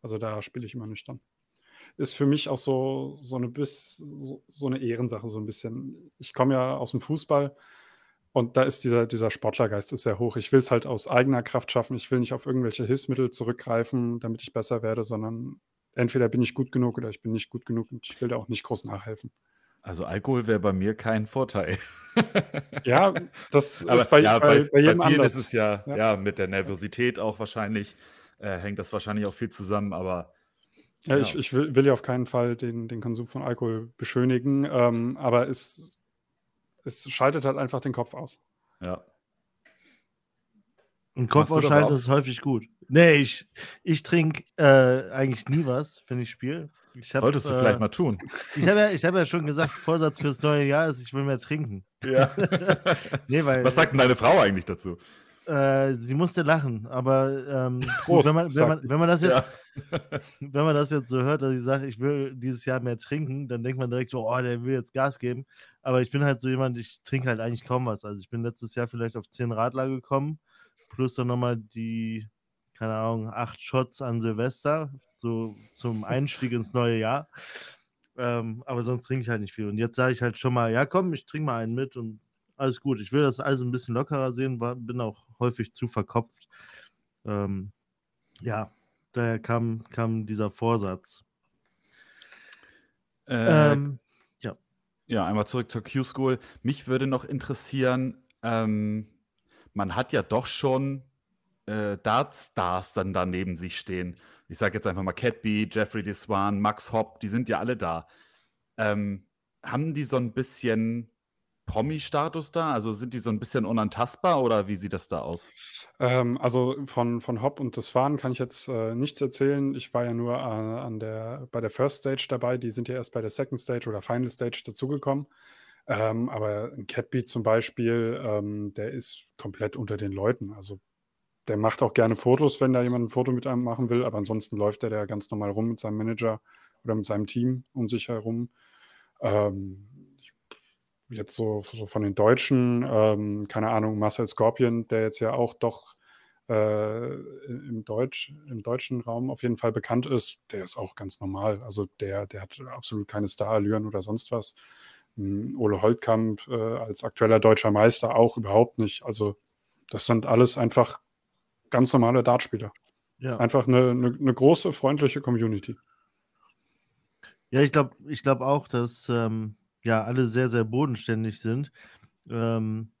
S3: Also da spiele ich immer nüchtern. Ist für mich auch so, so, eine, bis, so, so eine Ehrensache, so ein bisschen. Ich komme ja aus dem Fußball und da ist dieser, dieser Sportlergeist ist sehr hoch. Ich will es halt aus eigener Kraft schaffen. Ich will nicht auf irgendwelche Hilfsmittel zurückgreifen, damit ich besser werde, sondern entweder bin ich gut genug oder ich bin nicht gut genug und ich will da auch nicht groß nachhelfen.
S2: Also Alkohol wäre bei mir kein Vorteil.
S3: ja, das
S2: Aber ist bei, ja, bei, bei, bei jedem bei anders. ist es ja, ja, ja. mit der Nervosität auch wahrscheinlich, äh, hängt das wahrscheinlich auch viel zusammen, aber
S3: ja, ja. Ich, ich will, will, ja auf keinen Fall den, den Konsum von Alkohol beschönigen, ähm, aber es, es schaltet halt einfach den Kopf aus.
S2: Ja.
S1: Und Kopf ausschalten ist häufig gut. Nee, ich, ich trinke äh, eigentlich nie was, wenn ich spiele.
S2: Solltest du äh, vielleicht mal tun.
S1: Ich habe ja, hab ja schon gesagt, Vorsatz fürs neue Jahr ist, ich will mehr trinken.
S2: Ja. nee, weil, was sagt denn deine Frau eigentlich dazu?
S1: Äh, sie musste lachen, aber ähm, Prost, wenn, man, wenn, man, wenn, man, das jetzt, ja. wenn man das jetzt so hört, dass ich sage, ich will dieses Jahr mehr trinken, dann denkt man direkt so, oh, der will jetzt Gas geben. Aber ich bin halt so jemand, ich trinke halt eigentlich kaum was. Also ich bin letztes Jahr vielleicht auf 10 Radler gekommen, plus dann nochmal die keine Ahnung, acht Shots an Silvester, so zum Einstieg ins neue Jahr. Ähm, aber sonst trinke ich halt nicht viel. Und jetzt sage ich halt schon mal, ja komm, ich trinke mal einen mit und alles gut. Ich will das alles ein bisschen lockerer sehen, war, bin auch häufig zu verkopft. Ähm, ja, daher kam, kam dieser Vorsatz.
S2: Äh, ähm, ja. ja, einmal zurück zur Q-School. Mich würde noch interessieren, ähm, man hat ja doch schon äh, Dart-Stars dann da neben sich stehen. Ich sage jetzt einfach mal Catby, Jeffrey Deswan, Max Hopp, die sind ja alle da. Ähm, haben die so ein bisschen Promi-Status da? Also sind die so ein bisschen unantastbar oder wie sieht das da aus?
S3: Ähm, also von, von Hop und Deswan kann ich jetzt äh, nichts erzählen. Ich war ja nur äh, an der, bei der First Stage dabei. Die sind ja erst bei der Second Stage oder Final Stage dazugekommen. Ähm, aber ein Catbeat zum Beispiel, ähm, der ist komplett unter den Leuten. Also der macht auch gerne Fotos, wenn da jemand ein Foto mit einem machen will, aber ansonsten läuft der da ganz normal rum mit seinem Manager oder mit seinem Team um sich herum. Ähm, jetzt so, so, von den Deutschen, ähm, keine Ahnung, Marcel Scorpion, der jetzt ja auch doch äh, im, Deutsch, im deutschen Raum auf jeden Fall bekannt ist, der ist auch ganz normal. Also der, der hat absolut keine Starallüren oder sonst was. Ole Holtkamp äh, als aktueller deutscher Meister auch überhaupt nicht. Also das sind alles einfach ganz normale Dartspieler. Ja. Einfach eine, eine, eine, große, freundliche Community.
S1: Ja, ich glaube ich glaub auch, dass ähm, ja alle sehr, sehr bodenständig sind. Ähm,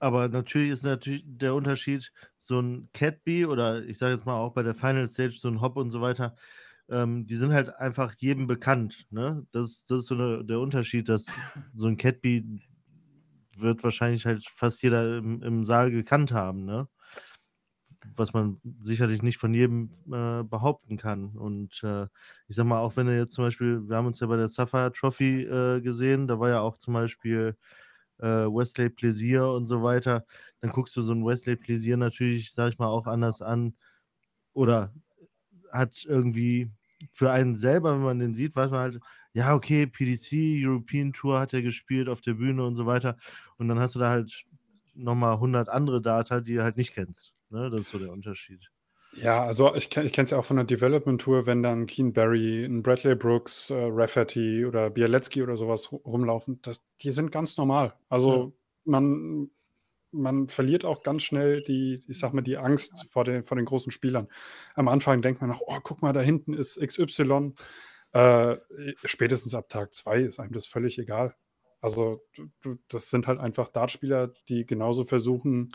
S1: aber natürlich ist natürlich der Unterschied, so ein Catby oder ich sage jetzt mal auch bei der Final Stage, so ein Hop und so weiter, ähm, die sind halt einfach jedem bekannt. Ne? Das, das ist so eine, der Unterschied, dass so ein Catby wird wahrscheinlich halt fast jeder im, im Saal gekannt haben, ne? Was man sicherlich nicht von jedem äh, behaupten kann. Und äh, ich sag mal, auch wenn er jetzt zum Beispiel, wir haben uns ja bei der Sapphire Trophy äh, gesehen, da war ja auch zum Beispiel äh, Wesley Plaisir und so weiter, dann guckst du so ein Wesley Plaisir natürlich, sag ich mal, auch anders an. Oder hat irgendwie für einen selber, wenn man den sieht, weiß man halt, ja, okay, PDC, European Tour hat er gespielt auf der Bühne und so weiter. Und dann hast du da halt nochmal 100 andere Data, die du halt nicht kennst. Ne? Das ist so der Unterschied.
S3: Ja, also ich, ich kenne es ja auch von der Development Tour, wenn dann Keen Barry, ein Bradley Brooks, äh, Rafferty oder Bialetzki oder sowas rumlaufen, das, die sind ganz normal. Also ja. man, man verliert auch ganz schnell die, ich sag mal, die Angst vor den, vor den großen Spielern. Am Anfang denkt man noch, oh, guck mal, da hinten ist XY. Äh, spätestens ab Tag zwei ist einem das völlig egal. Also, das sind halt einfach Dartspieler, die genauso versuchen,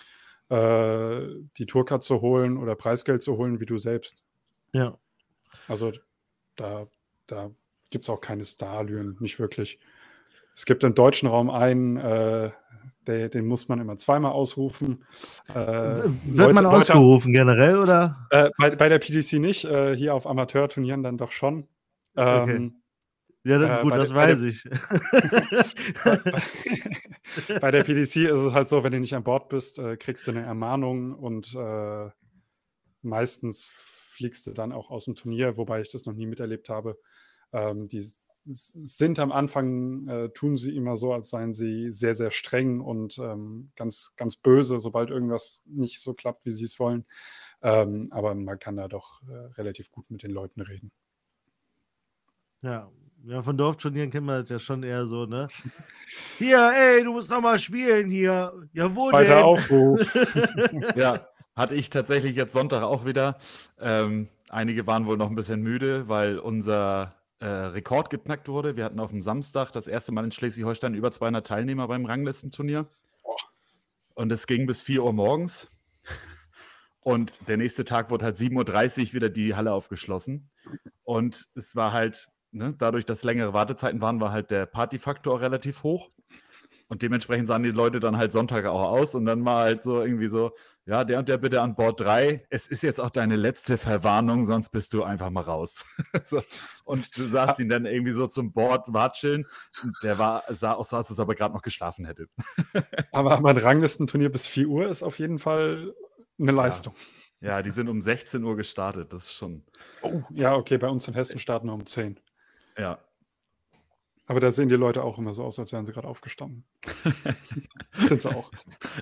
S3: äh, die Tourcard zu holen oder Preisgeld zu holen wie du selbst.
S1: Ja.
S3: Also, da, da gibt es auch keine Starlüren, nicht wirklich. Es gibt im deutschen Raum einen, äh, der, den muss man immer zweimal ausrufen.
S1: Äh, Wird Leute, man ausgerufen Leute, generell oder?
S3: Äh, bei, bei, der PDC nicht, äh, hier auf Amateurturnieren dann doch schon. Ähm, okay.
S1: Ja, dann, gut, das der, weiß ich.
S3: bei der PDC ist es halt so, wenn du nicht an Bord bist, äh, kriegst du eine Ermahnung und äh, meistens fliegst du dann auch aus dem Turnier, wobei ich das noch nie miterlebt habe. Ähm, die sind am Anfang, äh, tun sie immer so, als seien sie sehr, sehr streng und ähm, ganz, ganz böse, sobald irgendwas nicht so klappt, wie sie es wollen. Ähm, aber man kann da doch äh, relativ gut mit den Leuten reden.
S1: Ja, ja, von Dorfturnieren kennt man das ja schon eher so, ne? Hier, ey, du musst noch mal spielen hier. Jawohl.
S3: Zweiter denn? Aufruf.
S2: ja, hatte ich tatsächlich jetzt Sonntag auch wieder. Ähm, einige waren wohl noch ein bisschen müde, weil unser äh, Rekord geknackt wurde. Wir hatten auf dem Samstag das erste Mal in Schleswig-Holstein über 200 Teilnehmer beim Ranglistenturnier. Und es ging bis 4 Uhr morgens. Und der nächste Tag wurde halt 7.30 Uhr wieder die Halle aufgeschlossen. Und es war halt, ne, dadurch, dass längere Wartezeiten waren, war halt der Partyfaktor relativ hoch. Und dementsprechend sahen die Leute dann halt Sonntag auch aus. Und dann war halt so irgendwie so, ja, der und der bitte an Bord 3. Es ist jetzt auch deine letzte Verwarnung, sonst bist du einfach mal raus. so. Und du sahst ihn dann irgendwie so zum Bord watscheln. Und der war, sah auch so aus, als ob er gerade noch geschlafen hätte.
S3: aber, aber ein Ranglistenturnier bis 4 Uhr ist auf jeden Fall eine Leistung.
S2: Ja. ja. die sind um 16 Uhr gestartet. Das ist schon.
S3: Oh, ja, okay, bei uns in Hessen starten wir um 10.
S2: Ja,
S3: aber da sehen die Leute auch immer so aus, als wären sie gerade aufgestanden. Sind sie auch.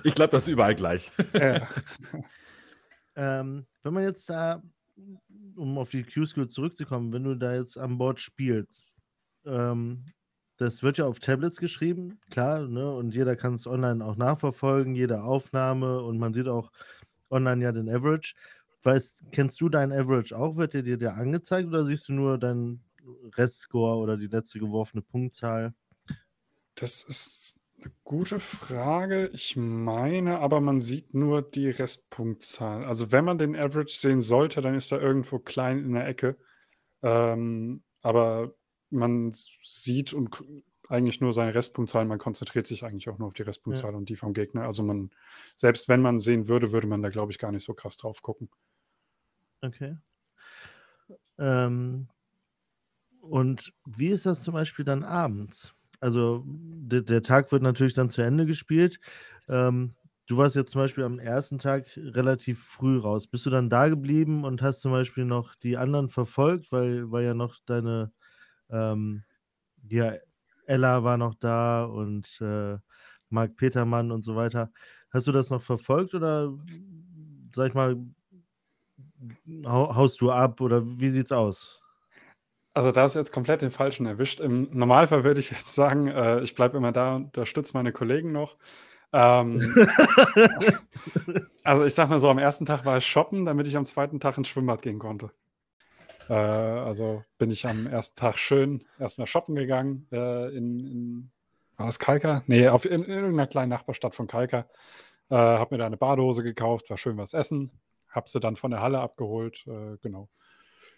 S2: Ich glaube, das ist überall gleich. Ja.
S1: ähm, wenn man jetzt da, um auf die Q-School zurückzukommen, wenn du da jetzt an Bord spielst, ähm, das wird ja auf Tablets geschrieben, klar, ne? Und jeder kann es online auch nachverfolgen, jede Aufnahme und man sieht auch online ja den Average. Weißt, kennst du deinen Average auch? Wird der dir der angezeigt oder siehst du nur deinen Restscore oder die letzte geworfene Punktzahl?
S3: Das ist Gute Frage. Ich meine, aber man sieht nur die Restpunktzahl. Also wenn man den Average sehen sollte, dann ist er irgendwo klein in der Ecke. Ähm, aber man sieht und eigentlich nur seine Restpunktzahl. Man konzentriert sich eigentlich auch nur auf die Restpunktzahl ja. und die vom Gegner. Also man, selbst wenn man sehen würde, würde man da, glaube ich, gar nicht so krass drauf gucken.
S1: Okay. Ähm, und wie ist das zum Beispiel dann abends? Also der, der Tag wird natürlich dann zu Ende gespielt. Ähm, du warst jetzt zum Beispiel am ersten Tag relativ früh raus. Bist du dann da geblieben und hast zum Beispiel noch die anderen verfolgt, weil, weil ja noch deine, ähm, ja, Ella war noch da und äh, Marc Petermann und so weiter. Hast du das noch verfolgt oder, sag ich mal, haust du ab oder wie sieht's aus?
S3: Also da ist jetzt komplett den Falschen erwischt. Im Normalfall würde ich jetzt sagen, äh, ich bleibe immer da und unterstütze meine Kollegen noch. Ähm, also ich sag mal so, am ersten Tag war ich shoppen, damit ich am zweiten Tag ins Schwimmbad gehen konnte. Äh, also bin ich am ersten Tag schön erstmal shoppen gegangen äh, in, in, war das Kalka? Nee, auf, in, in irgendeiner kleinen Nachbarstadt von Kalka. Äh, hab mir da eine Badehose gekauft, war schön was essen, hab sie dann von der Halle abgeholt, äh, genau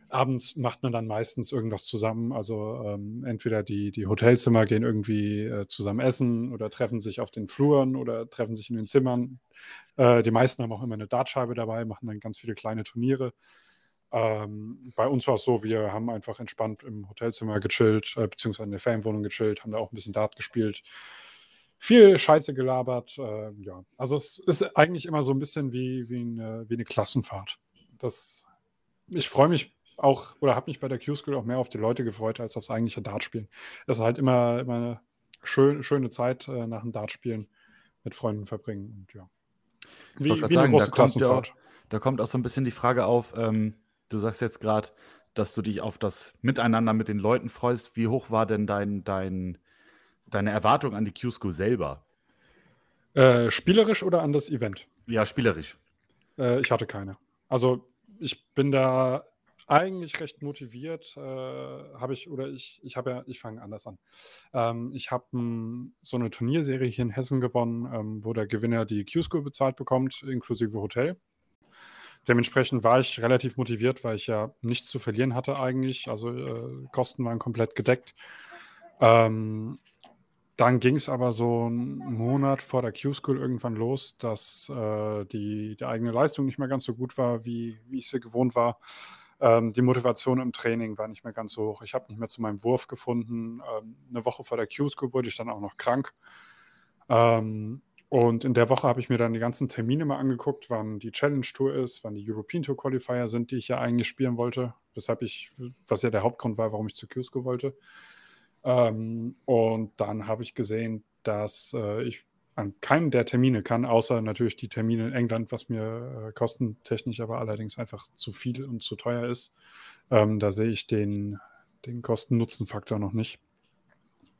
S3: abends macht man dann meistens irgendwas zusammen. Also ähm, entweder die, die Hotelzimmer gehen irgendwie äh, zusammen essen oder treffen sich auf den Fluren oder treffen sich in den Zimmern. Äh, die meisten haben auch immer eine Dartscheibe dabei, machen dann ganz viele kleine Turniere. Ähm, bei uns war es so, wir haben einfach entspannt im Hotelzimmer gechillt, äh, beziehungsweise in der Ferienwohnung gechillt, haben da auch ein bisschen Dart gespielt. Viel Scheiße gelabert. Äh, ja, also es ist eigentlich immer so ein bisschen wie, wie, eine, wie eine Klassenfahrt. Das, ich freue mich auch oder habe mich bei der Q-School auch mehr auf die Leute gefreut als aufs eigentliche Dartspielen. Das ist halt immer, immer eine schön, schöne Zeit äh, nach dem Dartspielen mit Freunden verbringen. Und ja.
S2: Wie, wie sagen, eine große da Klassenfahrt. Kommt ja, da kommt auch so ein bisschen die Frage auf, ähm, du sagst jetzt gerade, dass du dich auf das Miteinander mit den Leuten freust. Wie hoch war denn dein, dein, deine Erwartung an die Q-School selber?
S3: Äh, spielerisch oder an das Event?
S2: Ja, spielerisch.
S3: Äh, ich hatte keine. Also ich bin da eigentlich recht motiviert, äh, habe ich, oder ich, ich habe ja, ich fange anders an. Ähm, ich habe hm, so eine Turnierserie hier in Hessen gewonnen, ähm, wo der Gewinner die Q-School bezahlt bekommt, inklusive Hotel. Dementsprechend war ich relativ motiviert, weil ich ja nichts zu verlieren hatte eigentlich. Also äh, Kosten waren komplett gedeckt. Ähm, dann ging es aber so einen Monat vor der Q-School irgendwann los, dass äh, die, die eigene Leistung nicht mehr ganz so gut war, wie, wie ich sie gewohnt war. Ähm, die Motivation im Training war nicht mehr ganz so hoch. Ich habe nicht mehr zu meinem Wurf gefunden. Ähm, eine Woche vor der Q-School wurde ich dann auch noch krank. Ähm, und in der Woche habe ich mir dann die ganzen Termine mal angeguckt, wann die Challenge Tour ist, wann die European Tour Qualifier sind, die ich ja eigentlich spielen wollte. Weshalb ich, was ja der Hauptgrund war, warum ich zur Q-School wollte. Ähm, und dann habe ich gesehen, dass äh, ich an keinem der Termine kann, außer natürlich die Termine in England, was mir äh, kostentechnisch aber allerdings einfach zu viel und zu teuer ist. Ähm, da sehe ich den, den Kosten-Nutzen-Faktor noch nicht.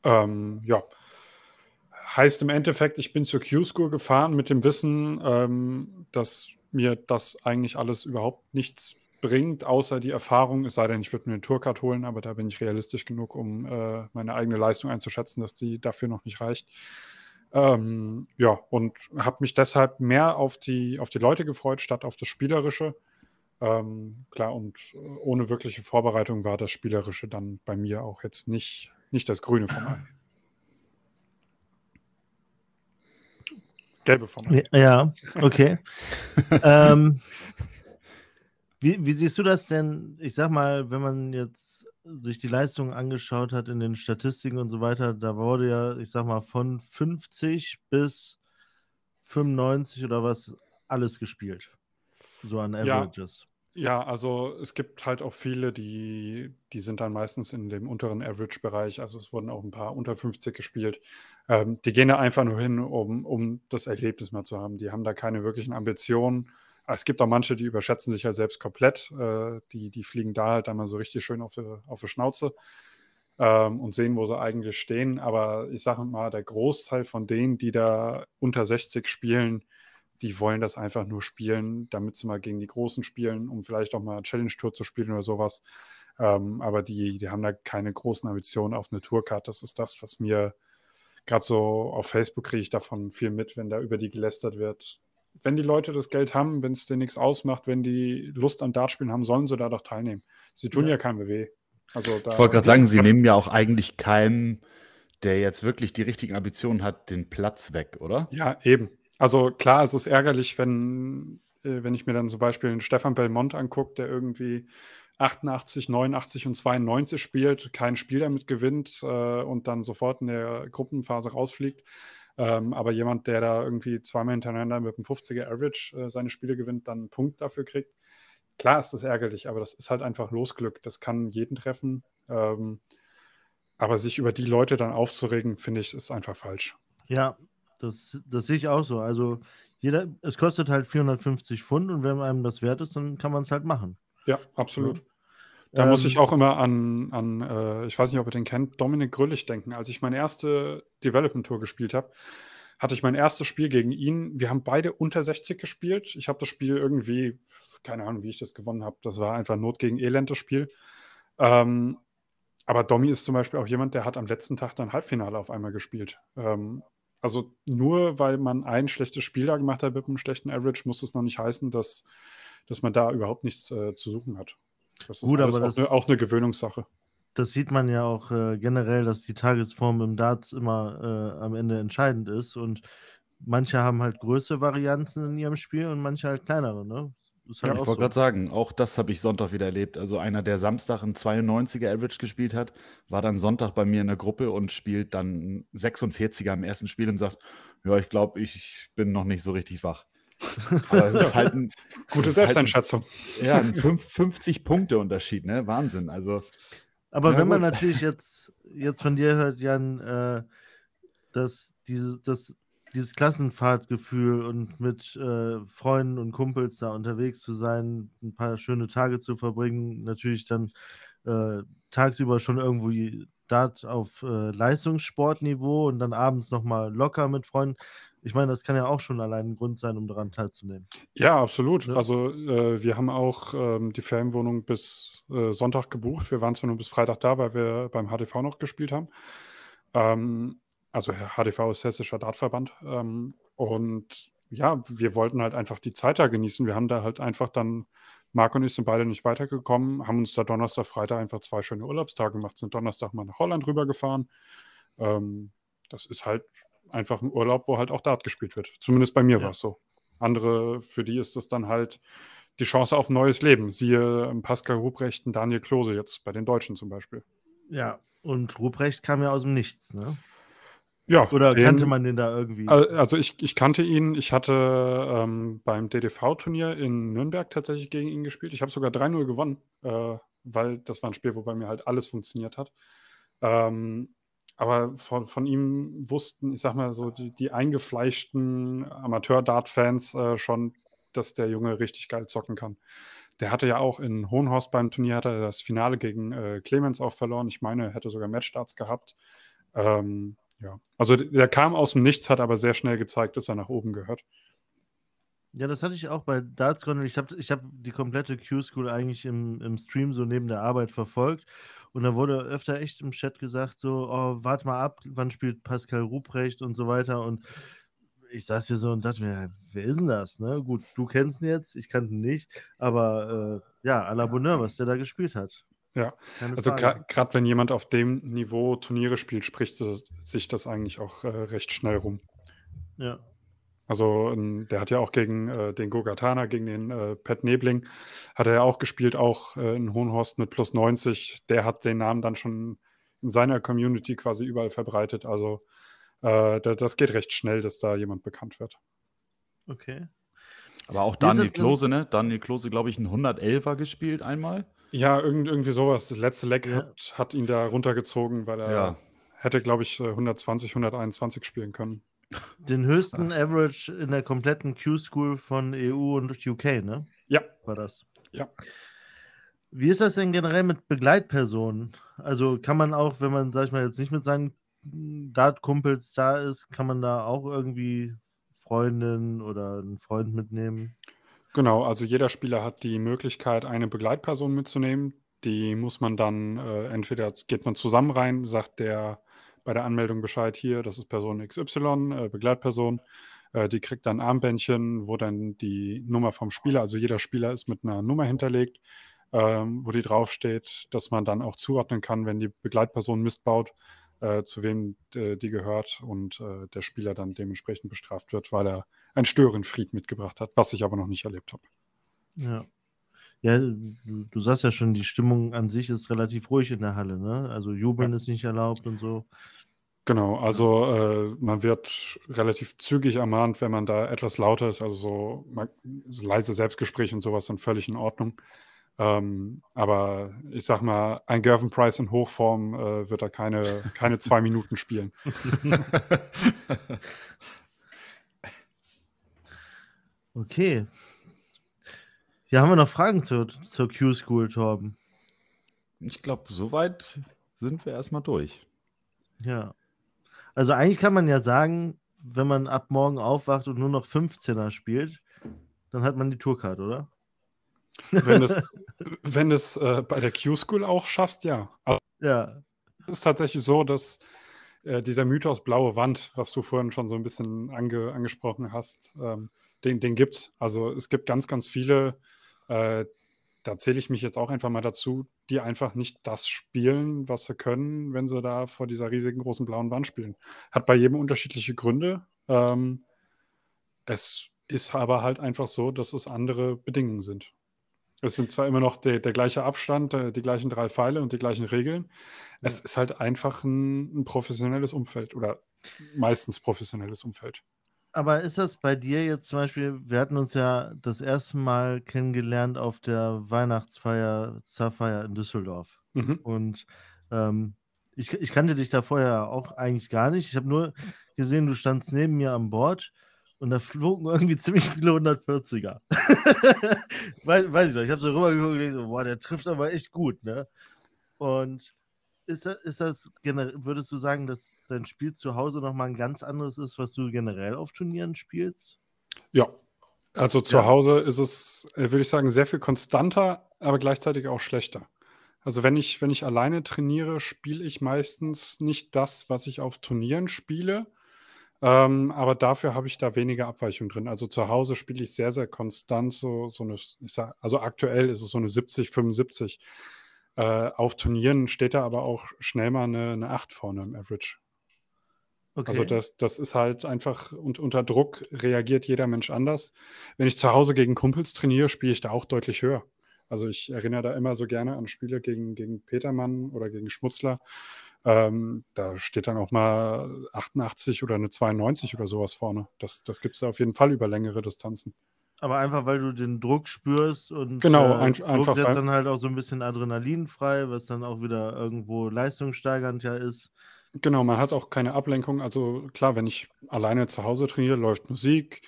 S3: Ähm, ja. Heißt im Endeffekt, ich bin zur Q-School gefahren mit dem Wissen, ähm, dass mir das eigentlich alles überhaupt nichts bringt, außer die Erfahrung, es sei denn, ich würde mir eine Tourcard holen, aber da bin ich realistisch genug, um äh, meine eigene Leistung einzuschätzen, dass die dafür noch nicht reicht. Ähm, ja, und habe mich deshalb mehr auf die, auf die Leute gefreut, statt auf das Spielerische. Ähm, klar, und äh, ohne wirkliche Vorbereitung war das Spielerische dann bei mir auch jetzt nicht, nicht das Grüne vom Ei. Gelbe vom Ei.
S1: Ja, okay. ähm, wie, wie, siehst du das denn? Ich sag mal, wenn man jetzt sich die Leistung angeschaut hat in den Statistiken und so weiter, da wurde ja, ich sag mal, von 50 bis 95 oder was alles gespielt. So an Averages.
S3: Ja, ja also es gibt halt auch viele, die, die sind dann meistens in dem unteren Average-Bereich. Also es wurden auch ein paar unter 50 gespielt. Ähm, die gehen da einfach nur hin, um, um das Erlebnis mal zu haben. Die haben da keine wirklichen Ambitionen es gibt auch manche, die überschätzen sich halt selbst komplett. Äh, die, die fliegen da halt einmal so richtig schön auf die, auf die Schnauze ähm, und sehen, wo sie eigentlich stehen. Aber ich sage mal, der Großteil von denen, die da unter 60 spielen, die wollen das einfach nur spielen, damit sie mal gegen die Großen spielen, um vielleicht auch mal Challenge Tour zu spielen oder sowas. Ähm, aber die, die haben da keine großen Ambitionen auf eine Tourcard. Das ist das, was mir gerade so auf Facebook kriege ich davon viel mit, wenn da über die gelästert wird. Wenn die Leute das Geld haben, wenn es dir nichts ausmacht, wenn die Lust an Dartspielen haben, sollen sie da doch teilnehmen. Sie tun ja, ja keinem weh.
S2: Also ich wollte gerade sagen, sie nehmen ja auch eigentlich keinem, der jetzt wirklich die richtigen Ambitionen hat, den Platz weg, oder?
S3: Ja, eben. Also klar, es ist ärgerlich, wenn, äh, wenn ich mir dann zum Beispiel einen Stefan Belmont angucke, der irgendwie 88, 89 und 92 spielt, kein Spiel damit gewinnt äh, und dann sofort in der Gruppenphase rausfliegt. Ähm, aber jemand, der da irgendwie zweimal hintereinander mit einem 50er Average äh, seine Spiele gewinnt, dann einen Punkt dafür kriegt. Klar ist das ärgerlich, aber das ist halt einfach Losglück. Das kann jeden treffen. Ähm, aber sich über die Leute dann aufzuregen, finde ich, ist einfach falsch.
S1: Ja, das, das sehe ich auch so. Also jeder, es kostet halt 450 Pfund und wenn einem das wert ist, dann kann man es halt machen.
S3: Ja, absolut. Ja. Da ähm, muss ich auch immer an, an äh, ich weiß nicht, ob ihr den kennt, Dominik Grüllich denken. Als ich meine erste Development Tour gespielt habe, hatte ich mein erstes Spiel gegen ihn. Wir haben beide unter 60 gespielt. Ich habe das Spiel irgendwie, keine Ahnung, wie ich das gewonnen habe. Das war einfach Not gegen Elend, das Spiel. Ähm, aber Domi ist zum Beispiel auch jemand, der hat am letzten Tag dann Halbfinale auf einmal gespielt. Ähm, also nur weil man ein schlechtes Spiel da gemacht hat mit einem schlechten Average, muss es noch nicht heißen, dass, dass man da überhaupt nichts äh, zu suchen hat. Das ist Gut, aber auch, eine, auch eine Gewöhnungssache.
S1: Das sieht man ja auch äh, generell, dass die Tagesform im Darts immer äh, am Ende entscheidend ist und manche haben halt größere Varianzen in ihrem Spiel und manche halt kleinere, ne?
S2: Halt ja, ich wollte so. gerade sagen, auch das habe ich Sonntag wieder erlebt. Also einer, der Samstag ein 92er Average gespielt hat, war dann Sonntag bei mir in der Gruppe und spielt dann 46er im ersten Spiel und sagt, ja, ich glaube, ich bin noch nicht so richtig wach.
S3: Aber es ist halt ein gute Selbsteinschätzung.
S2: Halt ein, ja, ein 50 Punkte Unterschied, ne? Wahnsinn. Also.
S1: Aber wenn gut. man natürlich jetzt, jetzt von dir hört, Jan, äh, dass dieses, das, dieses Klassenfahrtgefühl und mit äh, Freunden und Kumpels da unterwegs zu sein, ein paar schöne Tage zu verbringen, natürlich dann äh, tagsüber schon irgendwo Dart auf äh, Leistungssportniveau und dann abends nochmal locker mit Freunden. Ich meine, das kann ja auch schon allein ein Grund sein, um daran teilzunehmen.
S3: Ja, absolut. Ja. Also äh, wir haben auch ähm, die Ferienwohnung bis äh, Sonntag gebucht. Wir waren zwar nur bis Freitag da, weil wir beim HDV noch gespielt haben. Ähm, also HDV ist Hessischer Dartverband. Ähm, und ja, wir wollten halt einfach die Zeit da genießen. Wir haben da halt einfach dann, Marc und ich sind beide nicht weitergekommen, haben uns da Donnerstag, Freitag einfach zwei schöne Urlaubstage gemacht, sind Donnerstag mal nach Holland rübergefahren. Ähm, das ist halt einfach ein Urlaub, wo halt auch Dart gespielt wird. Zumindest bei mir ja. war es so. Andere, für die ist das dann halt die Chance auf ein neues Leben. Siehe ähm, Pascal Ruprecht und Daniel Klose jetzt bei den Deutschen zum Beispiel.
S1: Ja, und Ruprecht kam ja aus dem Nichts, ne?
S3: Ja.
S1: Oder den, kannte man den da irgendwie?
S3: Also ich, ich kannte ihn. Ich hatte ähm, beim DDV-Turnier in Nürnberg tatsächlich gegen ihn gespielt. Ich habe sogar 3-0 gewonnen, äh, weil das war ein Spiel, wo bei mir halt alles funktioniert hat. Ähm, aber von, von ihm wussten, ich sag mal so, die, die eingefleischten Amateur-Dart-Fans äh, schon, dass der Junge richtig geil zocken kann. Der hatte ja auch in Hohenhorst beim Turnier hat er das Finale gegen äh, Clemens auch verloren. Ich meine, er hätte sogar Matchstarts gehabt. Ähm, ja, also der kam aus dem Nichts, hat aber sehr schnell gezeigt, dass er nach oben gehört.
S1: Ja, das hatte ich auch bei DartsCon. Ich habe ich hab die komplette Q-School eigentlich im, im Stream so neben der Arbeit verfolgt. Und da wurde öfter echt im Chat gesagt, so, oh, warte mal ab, wann spielt Pascal Ruprecht und so weiter. Und ich saß hier so und dachte mir, wer ist denn das? Ne? Gut, du kennst ihn jetzt, ich kannte ihn nicht, aber äh, ja, à la Bonheur, was der da gespielt hat.
S3: Ja, Keine also gerade wenn jemand auf dem Niveau Turniere spielt, spricht sich das eigentlich auch äh, recht schnell rum.
S1: Ja.
S3: Also ähm, der hat ja auch gegen äh, den Gogatana, gegen den äh, Pat Nebling, hat er ja auch gespielt, auch äh, in Hohenhorst mit plus 90. Der hat den Namen dann schon in seiner Community quasi überall verbreitet. Also äh, da, das geht recht schnell, dass da jemand bekannt wird.
S1: Okay.
S2: Aber auch Daniel Klose, ne? Daniel Klose, glaube ich, ein 111er gespielt einmal.
S3: Ja, irgend, irgendwie sowas. Das letzte Leck ja. hat, hat, ihn da runtergezogen, weil er ja. hätte, glaube ich, 120, 121 spielen können.
S1: Den höchsten Average in der kompletten Q-School von EU und UK, ne?
S3: Ja.
S1: War das.
S3: Ja.
S1: Wie ist das denn generell mit Begleitpersonen? Also kann man auch, wenn man, sag ich mal, jetzt nicht mit seinen Dart-Kumpels da ist, kann man da auch irgendwie Freundin oder einen Freund mitnehmen?
S3: Genau, also jeder Spieler hat die Möglichkeit, eine Begleitperson mitzunehmen. Die muss man dann äh, entweder geht man zusammen rein, sagt der bei der Anmeldung Bescheid, hier, das ist Person XY, äh, Begleitperson. Äh, die kriegt dann Armbändchen, wo dann die Nummer vom Spieler, also jeder Spieler ist mit einer Nummer hinterlegt, ähm, wo die draufsteht, dass man dann auch zuordnen kann, wenn die Begleitperson Mist baut, äh, zu wem die gehört und der Spieler dann dementsprechend bestraft wird, weil er ein Störenfried mitgebracht hat, was ich aber noch nicht erlebt habe.
S1: Ja. Ja, du, du sagst ja schon, die Stimmung an sich ist relativ ruhig in der Halle, ne? Also Jubeln ja. ist nicht erlaubt und so.
S3: Genau, also äh, man wird relativ zügig ermahnt, wenn man da etwas lauter ist, also so, so leise Selbstgespräch und sowas sind völlig in Ordnung. Ähm, aber ich sag mal, ein Gervin Price in Hochform äh, wird da keine, keine zwei Minuten spielen.
S1: okay. Ja, haben wir noch Fragen zur, zur Q-School, Torben?
S2: Ich glaube, soweit sind wir erstmal durch.
S1: Ja. Also eigentlich kann man ja sagen, wenn man ab morgen aufwacht und nur noch 15er spielt, dann hat man die Tourcard, oder?
S3: Wenn du es, wenn es äh, bei der Q-School auch schaffst, ja.
S1: Also, ja.
S3: Es ist tatsächlich so, dass äh, dieser Mythos blaue Wand, was du vorhin schon so ein bisschen ange, angesprochen hast, ähm, den, den gibt es. Also es gibt ganz, ganz viele, äh, da zähle ich mich jetzt auch einfach mal dazu, die einfach nicht das spielen, was sie können, wenn sie da vor dieser riesigen großen blauen Wand spielen. Hat bei jedem unterschiedliche Gründe. Ähm, es ist aber halt einfach so, dass es andere Bedingungen sind. Es sind zwar immer noch der, der gleiche Abstand, äh, die gleichen drei Pfeile und die gleichen Regeln. Ja. Es ist halt einfach ein, ein, professionelles Umfeld oder meistens professionelles Umfeld.
S1: Aber ist das bei dir jetzt zum Beispiel, wir hatten uns ja das erste Mal kennengelernt auf der Weihnachtsfeier Sapphire in Düsseldorf. Mhm. Und ähm, ich, ich kannte dich da vorher auch eigentlich gar nicht. Ich habe nur gesehen, du standst neben mir am Bord und da flogen irgendwie ziemlich viele 140er. weiß, weiß ich noch, ich habe so rübergeguckt und gedacht, so, boah, der trifft aber echt gut, ne? Und ist das, ist das würdest du sagen, dass dein Spiel zu Hause nochmal ein ganz anderes ist, was du generell auf Turnieren spielst?
S3: Ja. Also zu ja. Hause ist es, äh, würde ich sagen, sehr viel konstanter, aber gleichzeitig auch schlechter. Also wenn ich, wenn ich alleine trainiere, spiele ich meistens nicht das, was ich auf Turnieren spiele, ähm, aber dafür habe ich da weniger Abweichung drin. Also zu Hause spiele ich sehr, sehr konstant, so, so eine, ich sag, also aktuell ist es so eine 70, 75. Äh, auf Turnieren steht da aber auch schnell mal eine, eine 8 vorne im Average. Also okay. Also das, das ist halt einfach, und unter Druck reagiert jeder Mensch anders. Wenn ich zu Hause gegen Kumpels trainiere, spiele ich da auch deutlich höher. Also ich erinnere da immer so gerne an Spiele gegen, gegen Petermann oder gegen Schmutzler. Ähm, da steht dann auch mal 88 oder eine 92 oder sowas vorne. Das, das gibt es auf jeden Fall über längere Distanzen.
S1: Aber einfach, weil du den Druck spürst und
S3: genau,
S1: äh,
S3: ein,
S1: Druck
S3: einfach
S1: setzt dann halt auch so ein bisschen Adrenalin frei, was dann auch wieder irgendwo leistungssteigernd ja ist.
S3: Genau, man hat auch keine Ablenkung. Also klar, wenn ich alleine zu Hause trainiere, läuft Musik,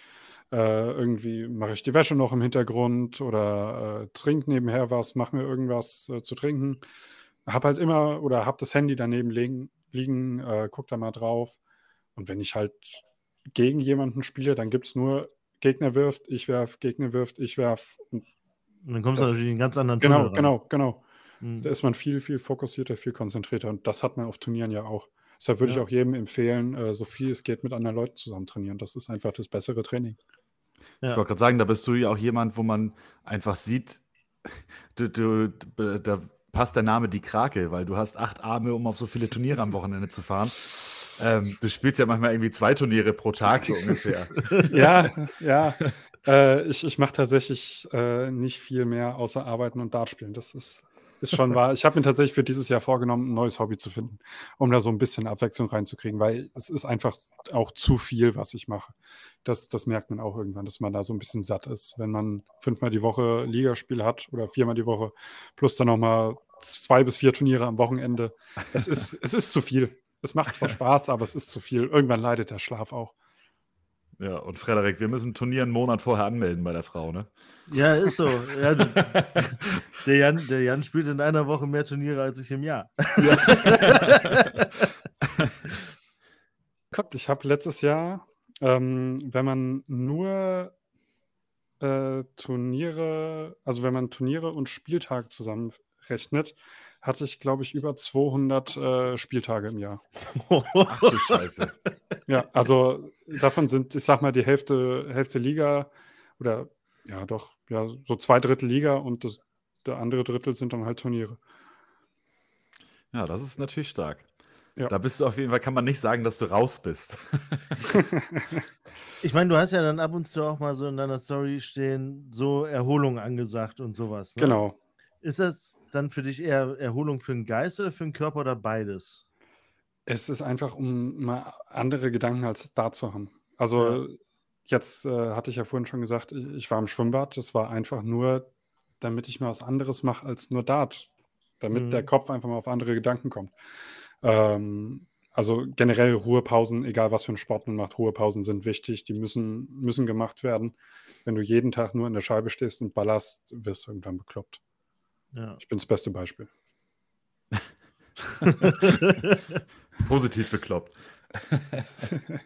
S3: äh, irgendwie mache ich die Wäsche noch im Hintergrund oder äh, trinke nebenher was, mache mir irgendwas äh, zu trinken habe halt immer oder habe das Handy daneben liegen, liegen äh, guck da mal drauf. Und wenn ich halt gegen jemanden spiele, dann gibt es nur Gegner wirft, ich werf, Gegner wirft, ich werf.
S1: Und, und dann kommst du natürlich in einen ganz anderen
S3: Genau, genau, genau. Mhm. Da ist man viel, viel fokussierter, viel konzentrierter. Und das hat man auf Turnieren ja auch. Deshalb würde ja. ich auch jedem empfehlen, äh, so viel es geht mit anderen Leuten zusammen trainieren. Das ist einfach das bessere Training.
S2: Ja. Ich wollte gerade sagen, da bist du ja auch jemand, wo man einfach sieht, du, du, da passt der Name die Krake, weil du hast acht Arme, um auf so viele Turniere am Wochenende zu fahren. Ähm, du spielst ja manchmal irgendwie zwei Turniere pro Tag so ungefähr.
S3: ja, ja. Äh, ich ich mache tatsächlich äh, nicht viel mehr außer arbeiten und Dart spielen. Das ist, ist schon wahr. Ich habe mir tatsächlich für dieses Jahr vorgenommen, ein neues Hobby zu finden, um da so ein bisschen Abwechslung reinzukriegen, weil es ist einfach auch zu viel, was ich mache. Das, das merkt man auch irgendwann, dass man da so ein bisschen satt ist, wenn man fünfmal die Woche Ligaspiel hat oder viermal die Woche, plus dann nochmal zwei bis vier Turniere am Wochenende. Es ist, es ist zu viel. Es macht zwar Spaß, aber es ist zu viel. Irgendwann leidet der Schlaf auch.
S2: Ja, und Frederik, wir müssen Turnier einen Monat vorher anmelden bei der Frau, ne?
S1: Ja, ist so. Ja, der, Jan, der Jan spielt in einer Woche mehr Turniere als ich im Jahr. Ja.
S3: Guckt, ich habe letztes Jahr, ähm, wenn man nur äh, Turniere, also wenn man Turniere und Spieltag zusammen rechnet, hatte ich, glaube ich, über 200 äh, Spieltage im Jahr.
S2: Ach du Scheiße.
S3: Ja, also davon sind, ich sag mal, die Hälfte, Hälfte Liga oder ja, doch, ja, so zwei Drittel Liga und das, der andere Drittel sind dann halt Turniere.
S2: Ja, das ist natürlich stark.
S3: Ja.
S2: Da bist du auf jeden Fall, kann man nicht sagen, dass du raus bist.
S1: Ich meine, du hast ja dann ab und zu auch mal so in deiner Story stehen, so Erholung angesagt und sowas. Ne?
S3: Genau.
S1: Ist das dann für dich eher Erholung für den Geist oder für den Körper oder beides?
S3: Es ist einfach, um mal andere Gedanken als da zu haben. Also jetzt äh, hatte ich ja vorhin schon gesagt, ich, ich war im Schwimmbad. Das war einfach nur, damit ich mal was anderes mache als nur Dart. Damit
S1: Mhm.
S3: der Kopf einfach mal auf andere Gedanken kommt. Ähm, also generell Ruhepausen, egal was für einen Sport man macht, Ruhepausen sind wichtig. Die müssen, müssen gemacht werden. Wenn du jeden Tag nur in der Scheibe stehst und ballerst, wirst du irgendwann bekloppt.
S1: Ja.
S3: Ich bin das beste Beispiel.
S2: Positiv bekloppt.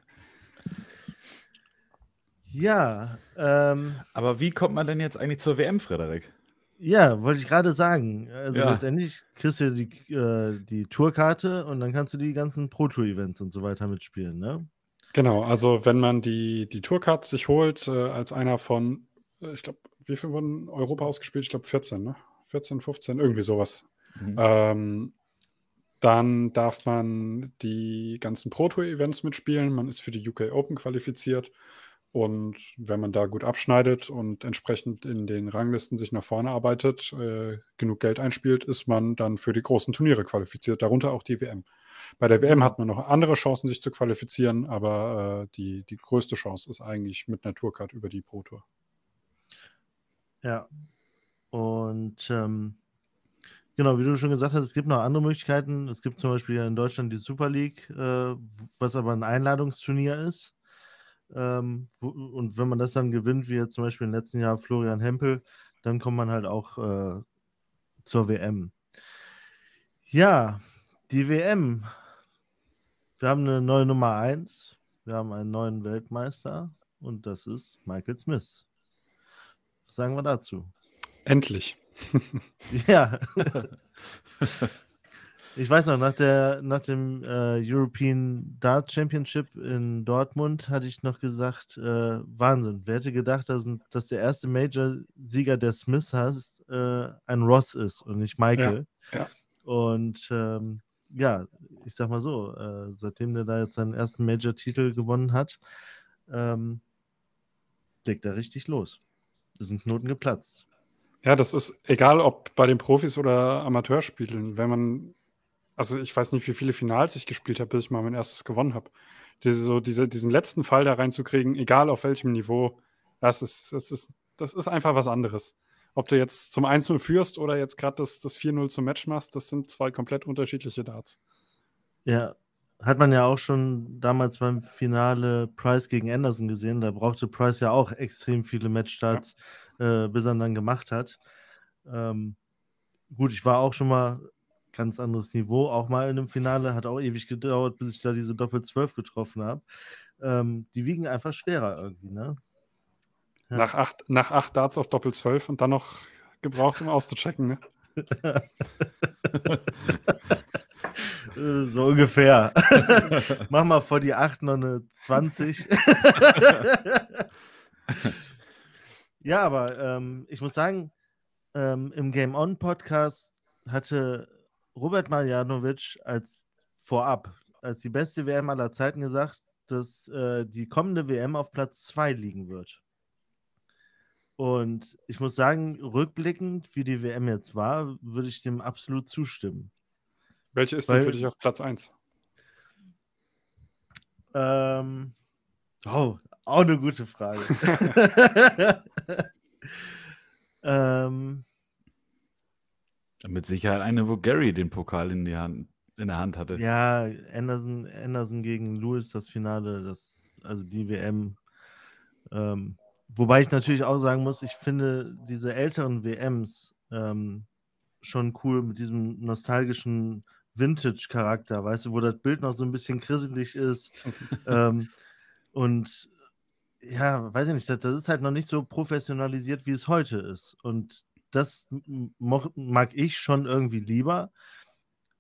S1: ja, ähm,
S2: Aber wie kommt man denn jetzt eigentlich zur WM, Frederik?
S1: ja, wollte ich gerade sagen. Also
S2: Ja.
S1: letztendlich kriegst du die, äh, die Tourkarte und dann kannst du die ganzen Pro-Tour-Events und so weiter mitspielen, ne?
S3: Genau, also wenn man die, die Tourcard sich holt, äh, als einer von, äh, ich glaube, wie viel wurden Europa ausgespielt? Ich glaube 14, ne? 14, 15, irgendwie sowas.
S2: Mhm.
S3: Ähm, dann darf man die ganzen Pro Tour Events mitspielen. Man ist für die UK Open qualifiziert. Und wenn man da gut abschneidet und entsprechend in den Ranglisten sich nach vorne arbeitet, äh, genug Geld einspielt, ist man dann für die großen Turniere qualifiziert, darunter auch die WM. Bei der WM hat man noch andere Chancen, sich zu qualifizieren, aber äh, die, die größte Chance ist eigentlich mit einer Tourcard über die Pro Tour.
S1: Ja. Und ähm, genau, wie du schon gesagt hast, es gibt noch andere Möglichkeiten. Es gibt zum Beispiel in Deutschland die Super League, äh, was aber ein Einladungsturnier ist. Ähm, wo, und wenn man das dann gewinnt, wie jetzt zum Beispiel im letzten Jahr Florian Hempel, dann kommt man halt auch äh, zur WM. Ja, die WM. Wir haben eine neue Nummer 1. Wir haben einen neuen Weltmeister und das ist Michael Smith. Was sagen wir dazu?
S3: Endlich.
S1: Ja. ich weiß noch, nach, der, nach dem äh, European Dart Championship in Dortmund hatte ich noch gesagt, äh, Wahnsinn, wer hätte gedacht, dass, dass der erste Major-Sieger der Smith heißt, äh, ein Ross ist und nicht Michael.
S3: ja.
S1: Und ähm, ja, ich sag mal so, äh, seitdem der da jetzt seinen ersten Major-Titel gewonnen hat, ähm, legt er richtig los. Da sind Knoten geplatzt.
S3: Ja, das ist egal, ob bei den Profis oder Amateurspielen. Wenn man, also ich weiß nicht, wie viele Finals ich gespielt habe, bis ich mal mein erstes gewonnen habe. Diese, so diese, diesen letzten Fall da reinzukriegen, egal auf welchem Niveau, das ist, das ist, das ist einfach was anderes. Ob du jetzt zum 1-0 führst oder jetzt gerade das, das 4-0 zum Match machst, das sind zwei komplett unterschiedliche Darts.
S1: Ja, hat man ja auch schon damals beim Finale Price gegen Anderson gesehen. Da brauchte Price ja auch extrem viele Matchstarts, äh, bis er dann gemacht hat. Ähm, gut, ich war auch schon mal ganz anderes Niveau, auch mal in einem Finale. Hat auch ewig gedauert, bis ich da diese Doppel-12 getroffen habe. Ähm, die wiegen einfach schwerer irgendwie, ne? Ja.
S3: Nach, acht, nach acht Darts auf Doppel 12 und dann noch gebraucht, um auszuchecken. Ne?
S1: So ungefähr. Mach mal vor die 8 noch eine 20. ja, aber ähm, ich muss sagen, ähm, im Game On Podcast hatte Robert Marjanovic als vorab, als die beste WM aller Zeiten gesagt, dass äh, die kommende WM auf Platz 2 liegen wird. Und ich muss sagen, rückblickend, wie die WM jetzt war, würde ich dem absolut zustimmen.
S3: Welche ist
S1: Weil-
S3: denn für dich auf Platz 1?
S1: Ähm, oh, auch eine gute Frage. ähm,
S2: Mit Sicherheit eine, wo Gary den Pokal in, die Hand, in der Hand hatte.
S1: ja, Anderson, Anderson gegen Lewis, das Finale, das, also die WM. Ähm, wobei ich natürlich auch sagen muss, ich finde diese älteren WMs ähm, schon cool mit diesem nostalgischen Vintage-Charakter, weißt du, wo das Bild noch so ein bisschen krisselig ist. ähm, und ja, weiß ich nicht, das, das ist halt noch nicht so professionalisiert, wie es heute ist. Und das mag ich schon irgendwie lieber.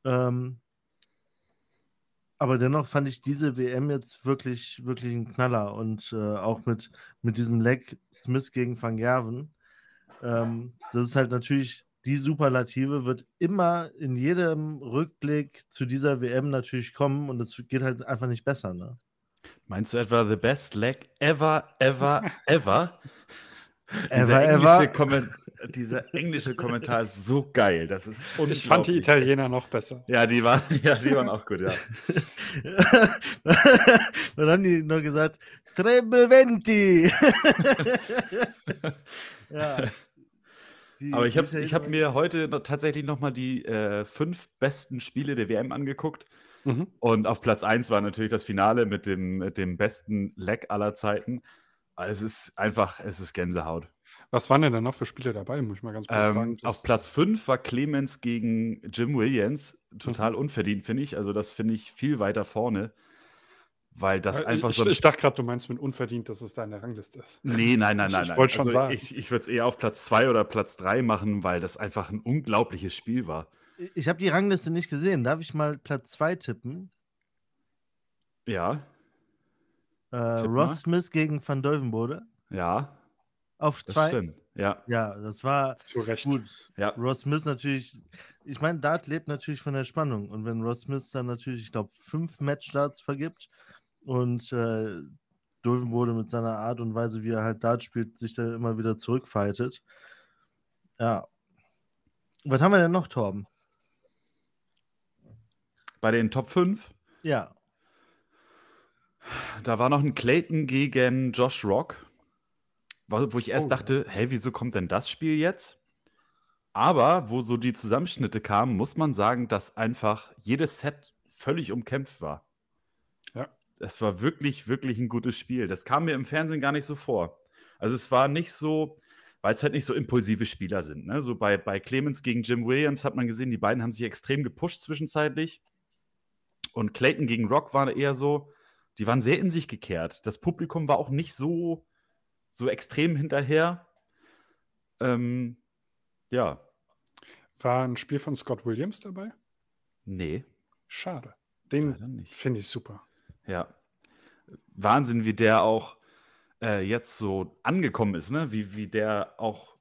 S1: Ähm, aber dennoch fand ich diese WM jetzt wirklich, wirklich ein Knaller. Und äh, auch mit, mit diesem Leck Smith gegen Van Gerven. Ähm, das ist halt natürlich, die Superlative wird immer in jedem Rückblick zu dieser WM natürlich kommen und es geht halt einfach nicht besser. Ne?
S2: Meinst du etwa the best leg ever, ever, ever?
S1: Ever, ever.
S2: dieser englische Kommentar ist so geil. Das ist
S3: Ich fand die Italiener noch besser.
S2: Ja, die waren, ja, die waren auch gut, ja.
S1: dann haben die nur gesagt, Treble Venti.
S2: ja. Die, Aber ich habe ich hab mir heute noch, tatsächlich nochmal die äh, fünf besten Spiele der WM angeguckt. Mhm. Und auf Platz 1 war natürlich das Finale mit dem, mit dem besten Leck aller Zeiten. Es ist einfach, es ist Gänsehaut.
S3: Was waren denn da noch für Spiele dabei? Muss ich mal ganz kurz ähm, fragen.
S2: Auf Platz 5 war Clemens gegen Jim Williams. Total mhm. unverdient, finde ich. Also, das finde ich viel weiter vorne. Weil das einfach
S3: ich,
S2: so.
S3: Ich dachte gerade, du meinst mit unverdient, dass es da in der Rangliste ist.
S2: Nee, nein, nein, nein.
S3: Ich, ich wollte schon
S2: also
S3: sagen.
S2: Ich, ich würde es eher auf Platz 2 oder Platz 3 machen, weil das einfach ein unglaubliches Spiel war.
S1: Ich habe die Rangliste nicht gesehen. Darf ich mal Platz 2 tippen?
S2: Ja.
S1: Äh, Ross Smith gegen Van Deuvenbode.
S2: Ja.
S1: Auf zwei. Das
S2: stimmt. Ja.
S1: Ja, das war
S3: Zu Recht.
S1: gut.
S2: Ja.
S1: Ross Smith natürlich, ich meine, Dart lebt natürlich von der Spannung. Und wenn Ross Smith dann natürlich, ich glaube, fünf Matchstarts vergibt und äh, Dulvenbode mit seiner Art und Weise, wie er halt Dart spielt, sich da immer wieder zurückfightet. Ja. Was haben wir denn noch, Torben?
S2: Bei den Top 5?
S1: Ja.
S2: Da war noch ein Clayton gegen Josh Rock, wo ich erst oh, dachte, hey, wieso kommt denn das Spiel jetzt? Aber wo so die Zusammenschnitte kamen, muss man sagen, dass einfach jedes Set völlig umkämpft war. Das war wirklich, wirklich ein gutes Spiel. Das kam mir im Fernsehen gar nicht so vor. Also es war nicht so, weil es halt nicht so impulsive Spieler sind. Ne? So bei, bei Clemens gegen Jim Williams hat man gesehen, die beiden haben sich extrem gepusht zwischenzeitlich. Und Clayton gegen Rock war eher so, die waren sehr in sich gekehrt. Das Publikum war auch nicht so, so extrem hinterher. Ähm, ja.
S3: War ein Spiel von Scott Williams dabei?
S2: Nee.
S3: Schade. Den finde ich super.
S2: Ja. Wahnsinn, wie der auch äh, jetzt so angekommen ist, ne? Wie, wie der auch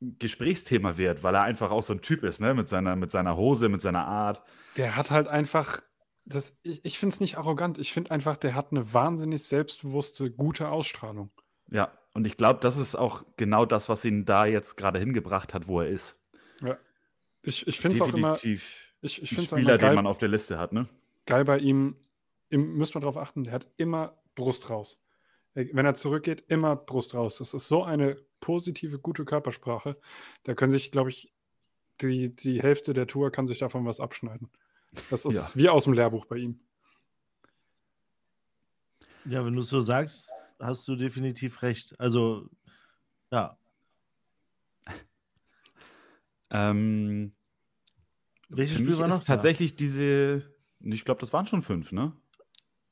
S2: Gesprächsthema wird, weil er einfach auch so ein Typ ist, ne? Mit seiner, mit seiner Hose, mit seiner Art.
S3: Der hat halt einfach das, ich ich finde es nicht arrogant. Ich finde einfach, der hat eine wahnsinnig selbstbewusste, gute Ausstrahlung.
S2: Ja, und ich glaube, das ist auch genau das, was ihn da jetzt gerade hingebracht hat, wo er ist.
S3: Ja. Ich, ich finde es auch immer.
S2: Definitiv
S3: Ich, ich
S2: ein Spieler, den man auf der Liste hat, ne?
S3: geil bei ihm. Im, müsst man darauf achten, der hat immer Brust raus. Er- Wenn er zurückgeht, immer Brust raus. Das ist so eine positive, gute Körpersprache. Da können sich, glaube ich, die, die Hälfte der Tour kann sich davon was abschneiden. Das ist wie aus dem Lehrbuch bei ihm.
S1: Ja, wenn du es so sagst, hast du definitiv recht. Also, ja.
S2: Ähm,
S1: Welches Spiel war noch
S2: ist
S1: da?
S2: tatsächlich diese, ich glaube, das waren schon fünf, ne?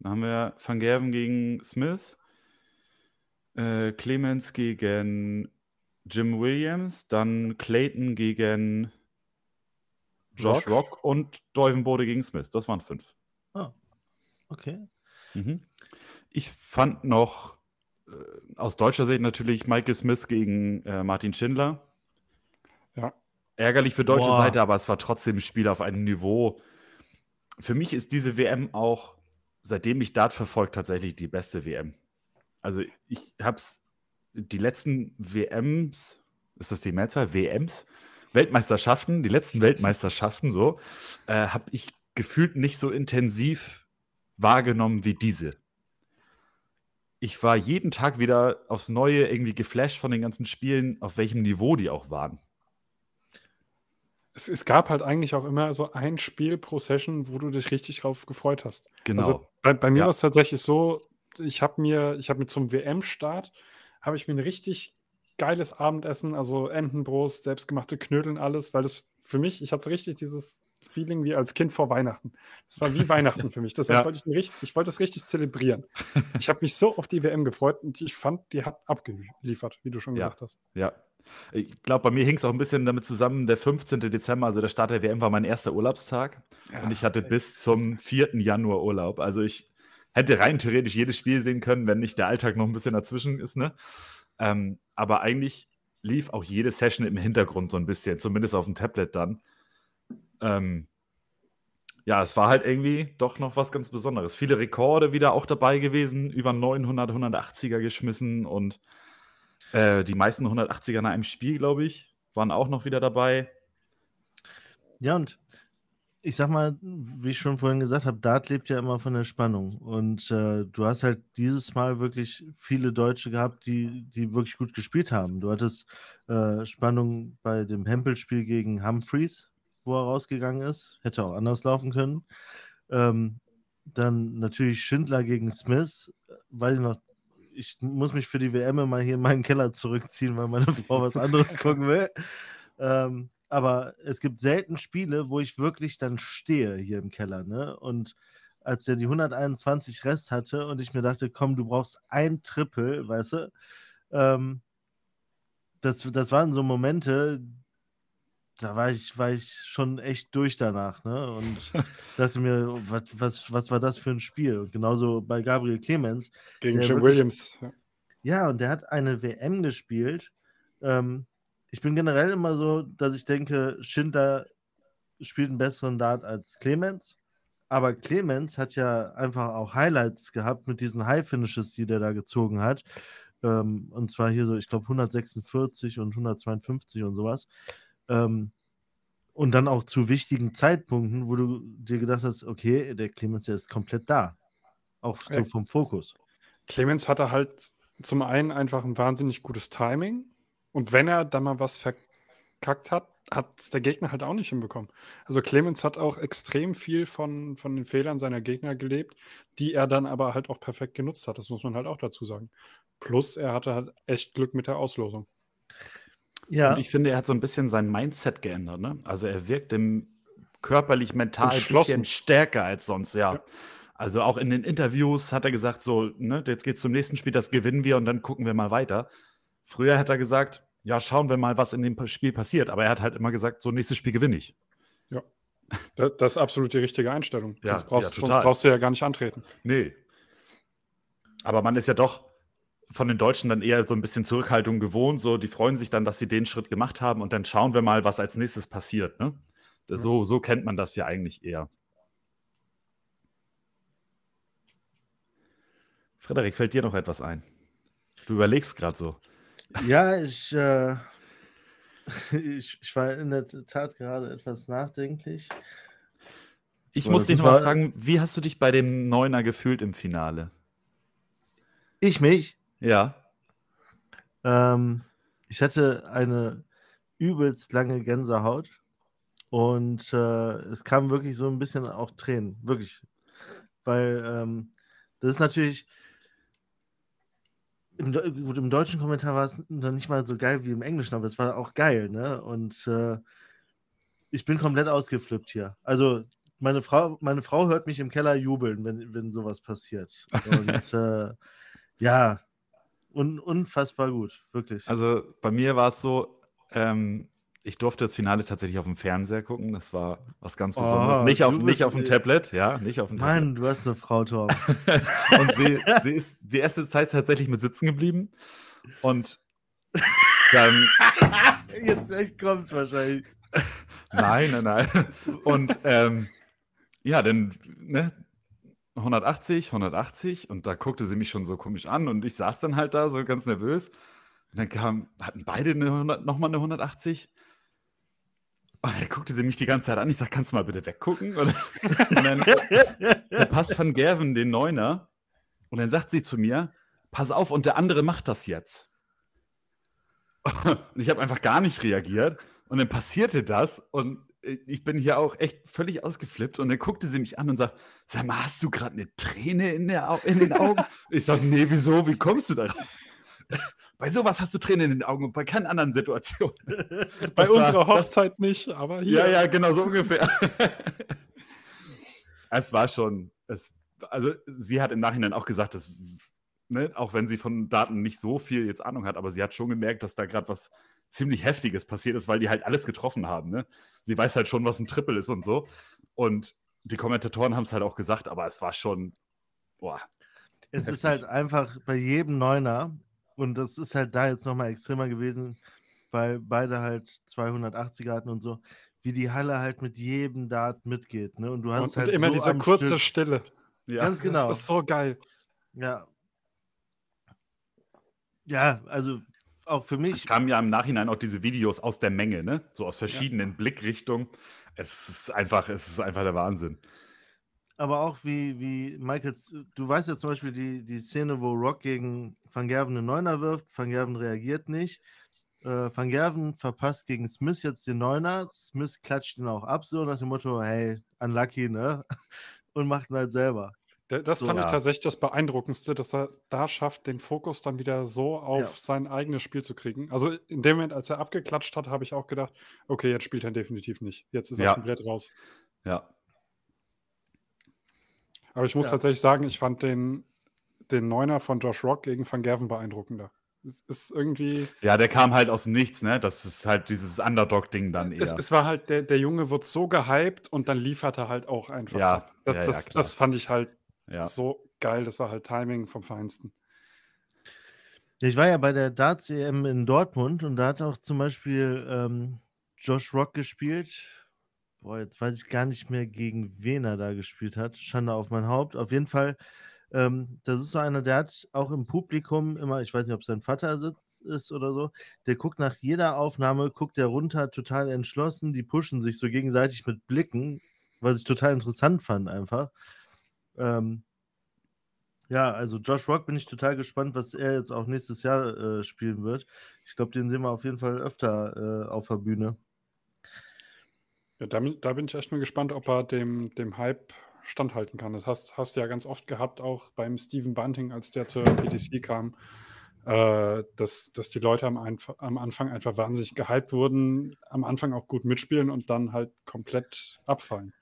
S2: Dann haben wir Van Gerven gegen Smith, äh, Clemens gegen Jim Williams, dann Clayton gegen Josh
S1: Rock?
S2: Rock, und Deuvenbode gegen Smith. Das waren fünf.
S1: Ah, okay.
S2: Mhm. Ich fand noch äh, aus deutscher Sicht natürlich Michael Smith gegen äh, Martin Schindler.
S3: Ja.
S2: Ärgerlich für deutsche
S1: Boah.
S2: Seite, aber es war trotzdem ein Spiel auf einem Niveau. Für mich ist diese WM auch, seitdem ich Dart verfolgt, tatsächlich die beste WM. Also ich habe es, die letzten WMs, ist das die Mehrzahl? WMs? Weltmeisterschaften, die letzten Weltmeisterschaften so, äh, habe ich gefühlt nicht so intensiv wahrgenommen wie diese. Ich war jeden Tag wieder aufs Neue irgendwie geflasht von den ganzen Spielen, auf welchem Niveau die auch waren.
S3: Es, es gab halt eigentlich auch immer so ein Spiel pro Session, wo du dich richtig drauf gefreut hast.
S2: Genau.
S3: Also bei, bei mir
S2: Ja.
S3: war es tatsächlich so, ich habe mir, ich habe mir zum WM-Start, habe ich mir ein richtig geiles Abendessen, also Entenbrust, selbstgemachte Knödeln, alles, weil das für mich, ich hatte so richtig dieses Feeling wie als Kind vor Weihnachten. Das war wie Weihnachten für mich. Deshalb
S2: Ja.
S3: wollte ich, richtig, ich wollte es richtig zelebrieren. Ich habe mich so auf die WM gefreut und ich fand, die hat abgeliefert, wie du schon
S2: Ja.
S3: gesagt hast.
S2: Ja. Ich glaube, bei mir hing es auch ein bisschen damit zusammen, der 15. Dezember, also der Start der WM, war mein erster Urlaubstag. Ja, und ich hatte bis zum 4. Januar Urlaub. Also ich hätte rein theoretisch jedes Spiel sehen können, wenn nicht der Alltag noch ein bisschen dazwischen ist. Ne? Ähm, aber eigentlich lief auch jede Session im Hintergrund so ein bisschen, zumindest auf dem Tablet dann. Ähm, ja, es war halt irgendwie doch noch was ganz Besonderes. Viele Rekorde wieder auch dabei gewesen, über 900, 180er geschmissen und äh, die meisten 180er in einem Spiel, glaube ich, waren auch noch wieder dabei.
S1: Ja, und ich sag mal, wie ich schon vorhin gesagt habe, Dart lebt ja immer von der Spannung. Und äh, du hast halt dieses Mal wirklich viele Deutsche gehabt, die, die wirklich gut gespielt haben. Du hattest äh, Spannung bei dem Hempel-Spiel gegen Humphreys, wo er rausgegangen ist. Hätte auch anders laufen können. Ähm, dann natürlich Schindler gegen Smith. Weiß ich noch, ich muss mich für die WM mal hier in meinen Keller zurückziehen, weil meine Frau was anderes gucken will. Ähm, aber es gibt selten Spiele, wo ich wirklich dann stehe hier im Keller. Ne? Und als der die 121 Rest hatte und ich mir dachte, komm, du brauchst ein Triple, weißt du, ähm, das, das waren so Momente, da war ich, war ich schon echt durch danach, ne? Und dachte mir, was, was, was war das für ein Spiel? Und genauso bei Gabriel Clemens.
S3: Gegen Jim Williams.
S1: Ja, und der hat eine WM gespielt. Ähm, ich bin generell immer so, dass ich denke, Schindler spielt einen besseren Dart als Clemens. Aber Clemens hat ja einfach auch Highlights gehabt mit diesen High-Finishes, die der da gezogen hat. Ähm, und zwar hier so, ich glaube, 146 und 152 und sowas. Ähm, und dann auch zu wichtigen Zeitpunkten, wo du dir gedacht hast, okay, der Clemens, der ist komplett da. Auch so vom Fokus.
S3: Clemens hatte halt zum einen einfach ein wahnsinnig gutes Timing und wenn er dann mal was verkackt hat, hat es der Gegner halt auch nicht hinbekommen. Also Clemens hat auch extrem viel von, von den Fehlern seiner Gegner gelebt, die er dann aber halt auch perfekt genutzt hat. Das muss man halt auch dazu sagen. Plus, er hatte halt echt Glück mit der Auslosung.
S2: Ja. Und ich finde, er hat so ein bisschen sein Mindset geändert. Ne? Also er wirkt im körperlich, mental ein bisschen stärker als sonst, ja. ja. Also auch in den Interviews hat er gesagt, so, ne, jetzt geht's zum nächsten Spiel, das gewinnen wir und dann gucken wir mal weiter. Früher hat er gesagt, ja, schauen wir mal, was in dem Spiel passiert. Aber er hat halt immer gesagt, so nächstes Spiel gewinne ich.
S3: Ja. Das ist absolut die richtige Einstellung. Ja, sonst, brauchst, ja, sonst brauchst du ja gar nicht antreten.
S2: Nee. Aber man ist ja doch von den Deutschen dann eher so ein bisschen Zurückhaltung gewohnt. So, die freuen sich dann, dass sie den Schritt gemacht haben und dann schauen wir mal, was als nächstes passiert. Ne? So, so kennt man das ja eigentlich eher. Frederik, fällt dir noch etwas ein? Du überlegst gerade so.
S1: Ja, ich, äh, ich, ich, war in der Tat gerade etwas nachdenklich.
S2: Ich muss dich nochmal fragen, wie hast du dich bei dem Neuner gefühlt im Finale?
S1: Ich mich?
S2: Ja.
S1: Ähm, ich hatte eine übelst lange Gänsehaut und äh, es kam wirklich so ein bisschen auch Tränen, wirklich. Weil ähm, das ist natürlich, im, gut, im deutschen Kommentar war es noch nicht mal so geil wie im Englischen, aber es war auch geil, ne? Und äh, ich bin komplett ausgeflippt hier. Also meine Frau, meine Frau hört mich im Keller jubeln, wenn, wenn sowas passiert. Und äh, ja, un, unfassbar gut, wirklich.
S2: Also bei mir war es so, ähm, ich durfte das Finale tatsächlich auf dem Fernseher gucken. Das war was ganz Besonderes. Oh, nicht, auf, nicht auf dem Tablet, ja, nicht auf dem
S1: Tablet. Mann, du hast eine Frau, Tom.
S2: und sie, sie ist die erste Zeit tatsächlich mit sitzen geblieben. Und dann.
S1: Jetzt echt kommt's wahrscheinlich.
S2: nein, nein, nein. Und ähm, ja, dann ne, 180, 180 und da guckte sie mich schon so komisch an und ich saß dann halt da so ganz nervös. Und dann kam, hatten beide eine 100, nochmal eine 180 und dann guckte sie mich die ganze Zeit an. Ich sag, kannst du mal bitte weggucken? Und, dann der Pass von Gervin, den Neuner. Und dann sagt sie zu mir, pass auf, und der andere macht das jetzt. Und ich habe einfach gar nicht reagiert. Und dann passierte das. Und ich bin hier auch echt völlig ausgeflippt. Und dann guckte sie mich an und sagt, sag mal, hast du gerade eine Träne in, der, in den Augen? Ich sage, nee, wieso? Wie kommst du da bei sowas hast du Tränen in den Augen und bei keinen anderen Situationen.
S3: bei unserer Hochzeit das, nicht, aber hier.
S2: Ja, ja, genau so ungefähr. es war schon, es, also sie hat im Nachhinein auch gesagt, dass, ne, auch wenn sie von Daten nicht so viel jetzt Ahnung hat, aber sie hat schon gemerkt, dass da gerade was ziemlich Heftiges passiert ist, weil die halt alles getroffen haben. Ne? Sie weiß halt schon, was ein Triple ist und so. Und die Kommentatoren haben es halt auch gesagt, aber es war schon, boah.
S1: Es heftig. ist halt einfach bei jedem Neuner, und das ist halt da jetzt nochmal extremer gewesen, weil beide halt 280er hatten und so, wie die Halle halt mit jedem Dart mitgeht. Ne? Und du hast und, halt
S3: und immer so diese kurze Stück, Stille.
S1: Ja. Ganz genau.
S3: Das ist so geil.
S1: Ja. Ja, also auch für mich. Es
S2: kamen ja im Nachhinein auch diese Videos aus der Menge, ne? So aus verschiedenen ja. Blickrichtungen. Es ist einfach, es ist einfach der Wahnsinn.
S1: Aber auch wie, wie Michael, du weißt ja zum Beispiel die, die Szene, wo Rock gegen Van Gerven einen Neuner wirft, Van Gerven reagiert nicht. Äh, Van Gerven verpasst gegen Smith jetzt den Neuner. Smith klatscht ihn auch ab, so nach dem Motto, hey, unlucky, ne? Und macht ihn halt selber.
S3: Das so, fand ja. ich tatsächlich das Beeindruckendste, dass er da schafft, den Fokus dann wieder so auf ja. sein eigenes Spiel zu kriegen. Also in dem Moment, als er abgeklatscht hat, habe ich auch gedacht, okay, jetzt spielt er definitiv nicht. Jetzt ist er ja. komplett raus.
S2: Ja.
S3: Aber ich muss tatsächlich sagen, ich fand den, den Neuner von Josh Rock gegen Van Gerven beeindruckender. Es ist irgendwie.
S2: Ja, der kam halt aus dem Nichts, ne? Das ist halt dieses Underdog-Ding dann eher.
S3: Es, es, war halt, der, der Junge wird so gehypt und dann liefert er halt auch einfach.
S2: Ja,
S3: das,
S2: ja,
S3: das, das fand ich halt ja. So geil, das war halt Timing vom Feinsten.
S1: Ich war ja bei der Darts EM in Dortmund und da hat auch zum Beispiel ähm, Josh Rock gespielt. Boah, jetzt weiß ich gar nicht mehr, gegen wen er da gespielt hat. Schande auf mein Haupt. Auf jeden Fall, ähm, das ist so einer, der hat auch im Publikum immer, ich weiß nicht, ob sein Vater sitzt ist oder so, der guckt nach jeder Aufnahme, guckt der runter, total entschlossen. Die pushen sich so gegenseitig mit Blicken, was ich total interessant fand einfach. Ähm, ja, also Josh Rock bin ich total gespannt, was er jetzt auch nächstes Jahr äh, spielen wird. Ich glaube, den sehen wir auf jeden Fall öfter äh, auf der Bühne.
S3: Ja, da, da, bin ich echt mal gespannt, ob er dem, dem Hype standhalten kann. Das hast, hast du ja ganz oft gehabt, auch beim Steven Bunting, als der zur PDC kam, äh, dass, dass die Leute am, am Anfang einfach wahnsinnig gehypt wurden, am Anfang auch gut mitspielen und dann halt komplett abfallen.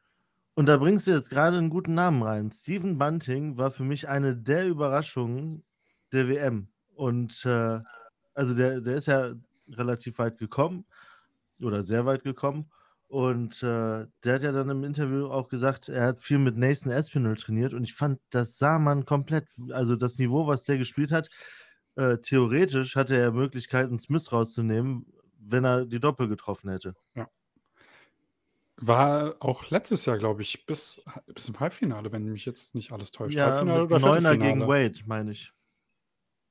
S1: Und da bringst du jetzt gerade einen guten Namen rein. Stephen Bunting war für mich eine der Überraschungen der WM. Und äh, also der, der ist ja relativ weit gekommen oder sehr weit gekommen. Und äh, der hat ja dann im Interview auch gesagt, er hat viel mit Nathan Espinel trainiert und ich fand, das sah man komplett, also das Niveau, was der gespielt hat, äh, theoretisch hatte er Möglichkeiten, Smith rauszunehmen, wenn er die Doppel getroffen hätte.
S3: Ja. War auch letztes Jahr, glaube ich, bis, bis im Halbfinale, wenn mich jetzt nicht alles täuscht.
S1: Ja, Halbfinale oder Neuner gegen Wade, meine ich.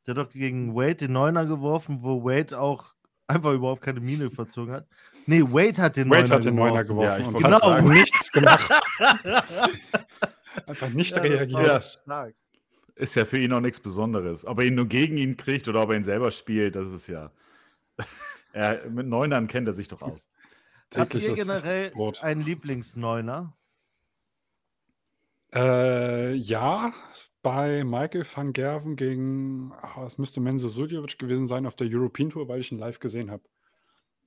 S1: Der hat doch gegen Wade den Neuner geworfen, wo Wade auch einfach überhaupt keine Mine verzogen hat. Nee, Wade hat den
S3: Wade Neuner hat den Neuner geworfen.
S1: Ja, und genau,
S3: hat nichts gemacht. einfach nicht ja, reagiert. Ja.
S2: Ist ja für ihn auch nichts Besonderes. Ob er ihn nur gegen ihn kriegt oder ob er ihn selber spielt, das ist ja. er, mit Neunern kennt er sich doch aus.
S1: Habt ihr generell Brot. einen Lieblingsneuner?
S3: Äh, ja, bei Michael van Gerven gegen, oh, es müsste Menzo Suljovic gewesen sein auf der European Tour, weil ich ihn live gesehen habe.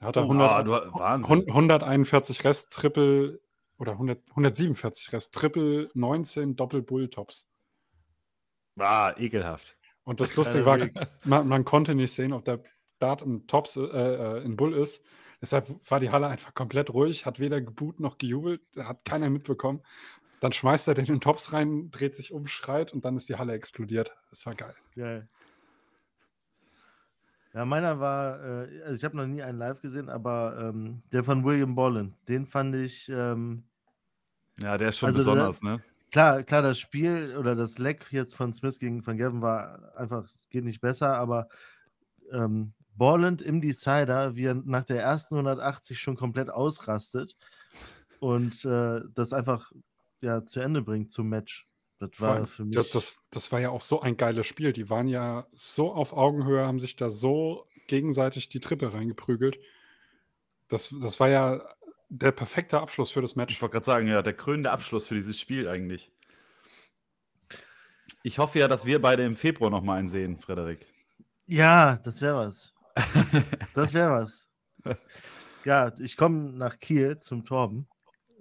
S3: Da hat er 100, oh, 141 Rest, Triple oder 100, 147 Rest, Triple 19 Doppel Bull Tops.
S2: Ah, ekelhaft.
S3: Und das Lustige war, man, man, konnte nicht sehen, ob der Dart in Tops äh, äh in Bull ist. Deshalb war die Halle einfach komplett ruhig, hat weder geboot noch gejubelt, hat keiner mitbekommen. Dann schmeißt er den in den Tops rein, dreht sich um, schreit und dann ist die Halle explodiert. Das war geil.
S1: Geil. Ja, meiner war, äh, also ich habe noch nie einen live gesehen, aber ähm, der von William Bolland, den fand ich. Ähm,
S2: ja, der ist schon also besonders, der, ne?
S1: Klar, klar, das Spiel oder das Leck jetzt von Smith gegen Van Gerven war einfach, geht nicht besser, aber ähm, Borland im Decider, wie er nach der ersten 180 schon komplett ausrastet und äh, das einfach ja, zu Ende bringt zum Match.
S3: Das war Vor, für mich. Das, das, das, war ja auch so ein geiles Spiel. Die waren ja so auf Augenhöhe, haben sich da so gegenseitig die Trippe reingeprügelt. Das, das war ja der perfekte Abschluss für das Match.
S2: Ich wollte gerade sagen, ja, der krönende Abschluss für dieses Spiel eigentlich. Ich hoffe ja, dass wir beide im Februar nochmal einen sehen, Frederik.
S1: Ja, das wäre was. Das wäre was. Ja, ich komme nach Kiel zum Torben.